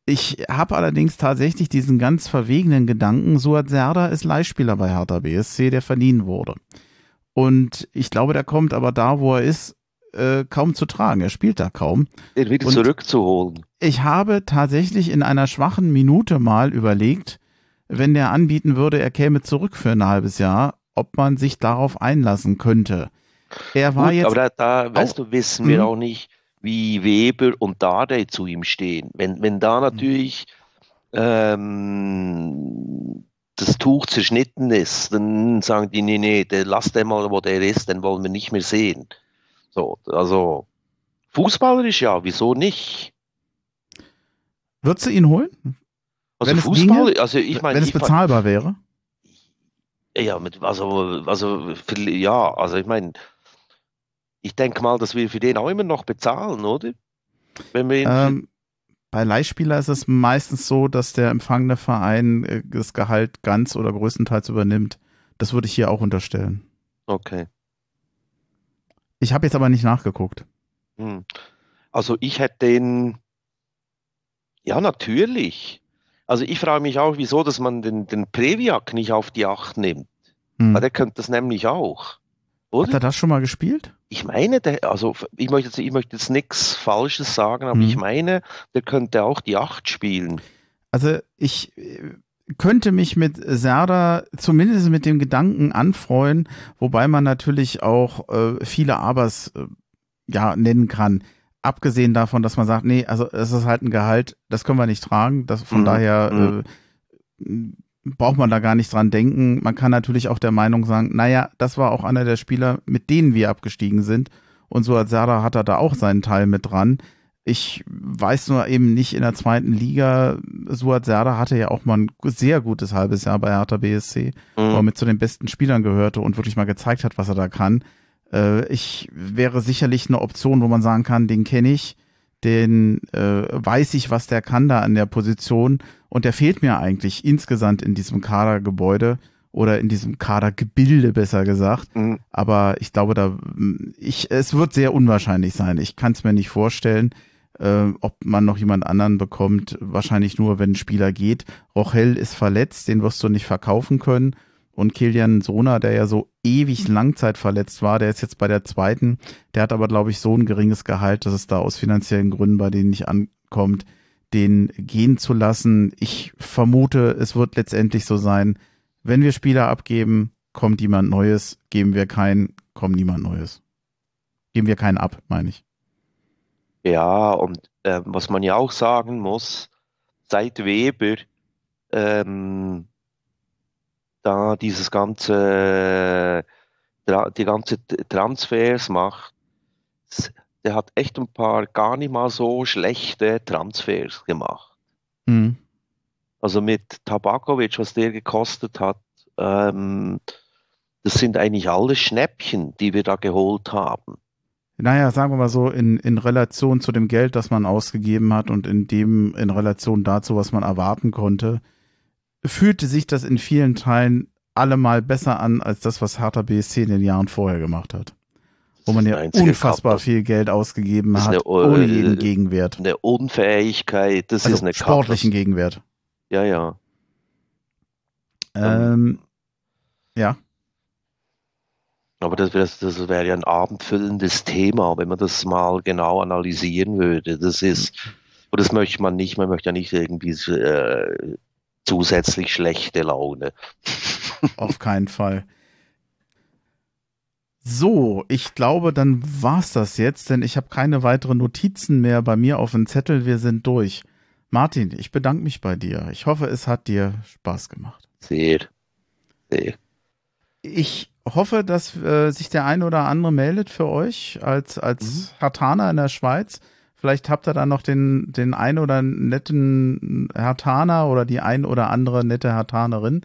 Ich habe allerdings tatsächlich diesen ganz verwegenen Gedanken, Suat Serda ist Leihspieler bei Hertha BSC, der verliehen wurde. Und ich glaube, der kommt aber da, wo er ist, äh, kaum zu tragen. Er spielt da kaum. Den wieder und zurückzuholen. Ich habe tatsächlich in einer schwachen Minute mal überlegt, wenn der anbieten würde, er käme zurück für ein halbes Jahr, ob man sich darauf einlassen könnte. Er war Gut, jetzt. Aber da, da weißt du, wissen wir hm? auch nicht, wie Weber und Dardai zu ihm stehen. Wenn, wenn da natürlich ähm, das Tuch zerschnitten ist, dann sagen die, nee, nee, der, lass den mal, wo der ist, den wollen wir nicht mehr sehen. So, also fußballerisch ja, wieso nicht? Würdest du ihn holen? Also Fußball, ginge, also ich meine, wenn es bezahlbar wäre. Ja, mit, also, also, ja, also ich meine, ich denke mal, dass wir für den auch immer noch bezahlen, oder? Wenn wir ähm, bei Leihspieler ist es meistens so, dass der empfangene Verein äh, das Gehalt ganz oder größtenteils übernimmt. Das würde ich hier auch unterstellen. Okay. Ich habe jetzt aber nicht nachgeguckt. Hm. Also ich hätte den, ja natürlich. Also ich frage mich auch, wieso, dass man den, den Previak nicht auf die Acht nimmt. Hm. Weil der könnte das nämlich auch. Oder? Hat er das schon mal gespielt? Ich meine, der, also ich möchte jetzt, ich möchte jetzt nichts Falsches sagen, aber hm. ich meine, der könnte auch die Acht spielen. Also ich äh, könnte mich mit Serda zumindest mit dem Gedanken anfreuen, wobei man natürlich auch äh, viele Abers äh, ja nennen kann. Abgesehen davon, dass man sagt, nee, also es ist halt ein Gehalt, das können wir nicht tragen. Das von mhm. daher mhm. äh, braucht man da gar nicht dran denken. Man kann natürlich auch der Meinung sagen, naja, das war auch einer der Spieler, mit denen wir abgestiegen sind. Und so als Serda hat er da auch seinen Teil mit dran. Ich weiß nur eben nicht in der zweiten Liga. Suat Serda hatte ja auch mal ein sehr gutes halbes Jahr bei Hertha BSC, mhm. wo er mit zu den besten Spielern gehörte und wirklich mal gezeigt hat, was er da kann. Äh, ich wäre sicherlich eine Option, wo man sagen kann, den kenne ich den äh, weiß ich, was der kann da an der Position und der fehlt mir eigentlich insgesamt in diesem Kadergebäude oder in diesem Kadergebilde besser gesagt. Mhm. Aber ich glaube, da ich es wird sehr unwahrscheinlich sein. Ich kann es mir nicht vorstellen. äh, ob man noch jemand anderen bekommt. Wahrscheinlich nur, wenn ein Spieler geht. Rochel ist verletzt, den wirst du nicht verkaufen können. Und Kilian Sona, der ja so ewig Langzeit verletzt war, der ist jetzt bei der zweiten. Der hat aber, glaube ich, so ein geringes Gehalt, dass es da aus finanziellen Gründen bei denen nicht ankommt, den gehen zu lassen. Ich vermute, es wird letztendlich so sein, wenn wir Spieler abgeben, kommt jemand Neues. Geben wir keinen, kommt niemand Neues. Geben wir keinen ab, meine ich. Ja, und äh, was man ja auch sagen muss, seit Weber ähm, da dieses ganze, die ganze Transfers macht, der hat echt ein paar gar nicht mal so schlechte Transfers gemacht. Mhm. Also mit Tabakovic, was der gekostet hat, ähm, das sind eigentlich alle Schnäppchen, die wir da geholt haben. Naja, sagen wir mal so, in, in Relation zu dem Geld, das man ausgegeben hat und in dem, in Relation dazu, was man erwarten konnte, fühlte sich das in vielen Teilen allemal besser an als das, was Hertha BSC in den Jahren vorher gemacht hat. Wo man ja unfassbar Kampf. viel Geld ausgegeben hat, eine, ohne jeden Gegenwert. Eine Unfähigkeit, das also ist eine sportlichen Kampf. Gegenwert. Ja, ja. Ähm, ja. Aber das, das, das wäre ja ein abendfüllendes Thema, wenn man das mal genau analysieren würde. Das ist, und das möchte man nicht, man möchte ja nicht irgendwie äh, zusätzlich schlechte Laune. Auf keinen Fall. So, ich glaube, dann war's das jetzt, denn ich habe keine weiteren Notizen mehr bei mir auf dem Zettel. Wir sind durch. Martin, ich bedanke mich bei dir. Ich hoffe, es hat dir Spaß gemacht. Sehr. Sehr. Ich hoffe, dass äh, sich der eine oder andere meldet für euch als, als mhm. Hartaner in der Schweiz. Vielleicht habt ihr da noch den, den ein oder netten Hartaner oder die ein oder andere nette Hartanerin,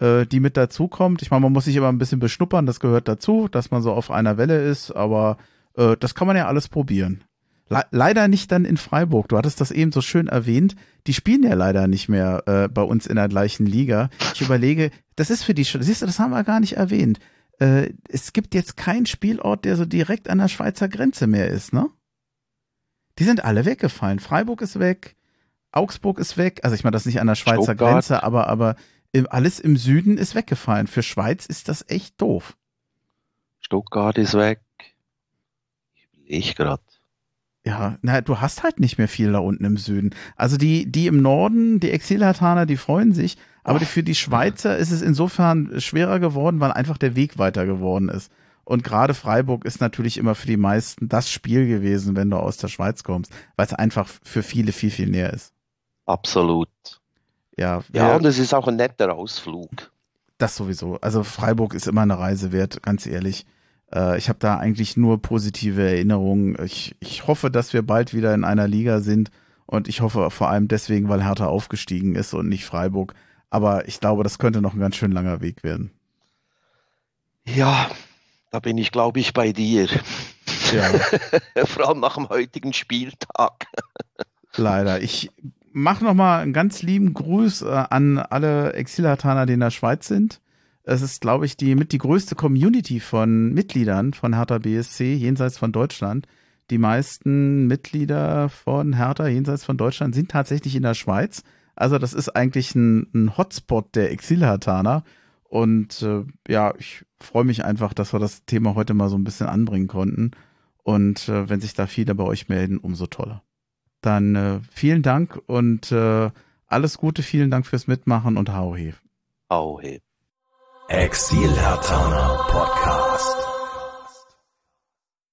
äh, die mit dazukommt. Ich meine, man muss sich immer ein bisschen beschnuppern, das gehört dazu, dass man so auf einer Welle ist, aber äh, das kann man ja alles probieren. Le leider nicht dann in Freiburg. Du hattest das eben so schön erwähnt. Die spielen ja leider nicht mehr äh, bei uns in der gleichen Liga. Ich überlege, das ist für die, siehst du, das haben wir gar nicht erwähnt. Äh, es gibt jetzt keinen Spielort, der so direkt an der Schweizer Grenze mehr ist, ne? Die sind alle weggefallen. Freiburg ist weg, Augsburg ist weg. Also ich meine, das ist nicht an der Schweizer Stuttgart. Grenze, aber, aber alles im Süden ist weggefallen. Für Schweiz ist das echt doof. Stuttgart ist weg. Ich gerade. Ja, na, du hast halt nicht mehr viel da unten im Süden. Also die, die im Norden, die Exilhataner, die freuen sich, aber Ach, für die Schweizer ist es insofern schwerer geworden, weil einfach der Weg weiter geworden ist. Und gerade Freiburg ist natürlich immer für die meisten das Spiel gewesen, wenn du aus der Schweiz kommst, weil es einfach für viele viel, viel näher ist. Absolut. Ja, ja, und es ist auch ein netter Ausflug. Das sowieso. Also Freiburg ist immer eine Reise wert, ganz ehrlich. Äh, ich habe da eigentlich nur positive Erinnerungen. Ich, ich hoffe, dass wir bald wieder in einer Liga sind und ich hoffe vor allem deswegen, weil Hertha aufgestiegen ist und nicht Freiburg. Aber ich glaube, das könnte noch ein ganz schön langer Weg werden. Ja, da bin ich, glaube ich, bei dir. Ja. Vor allem nach dem heutigen Spieltag. Leider. Ich mache nochmal einen ganz lieben Gruß äh, an alle Exilataner, die in der Schweiz sind. Es ist, glaube ich, die mit die größte Community von Mitgliedern von Hertha BSC jenseits von Deutschland. Die meisten Mitglieder von Hertha jenseits von Deutschland sind tatsächlich in der Schweiz. Also das ist eigentlich ein, ein Hotspot der Exilhartaner. Und äh, ja, ich freue mich einfach, dass wir das Thema heute mal so ein bisschen anbringen konnten. Und äh, wenn sich da viele bei euch melden, umso toller. Dann äh, vielen Dank und äh, alles Gute, vielen Dank fürs Mitmachen und hau he. Hau he. Exil Podcast.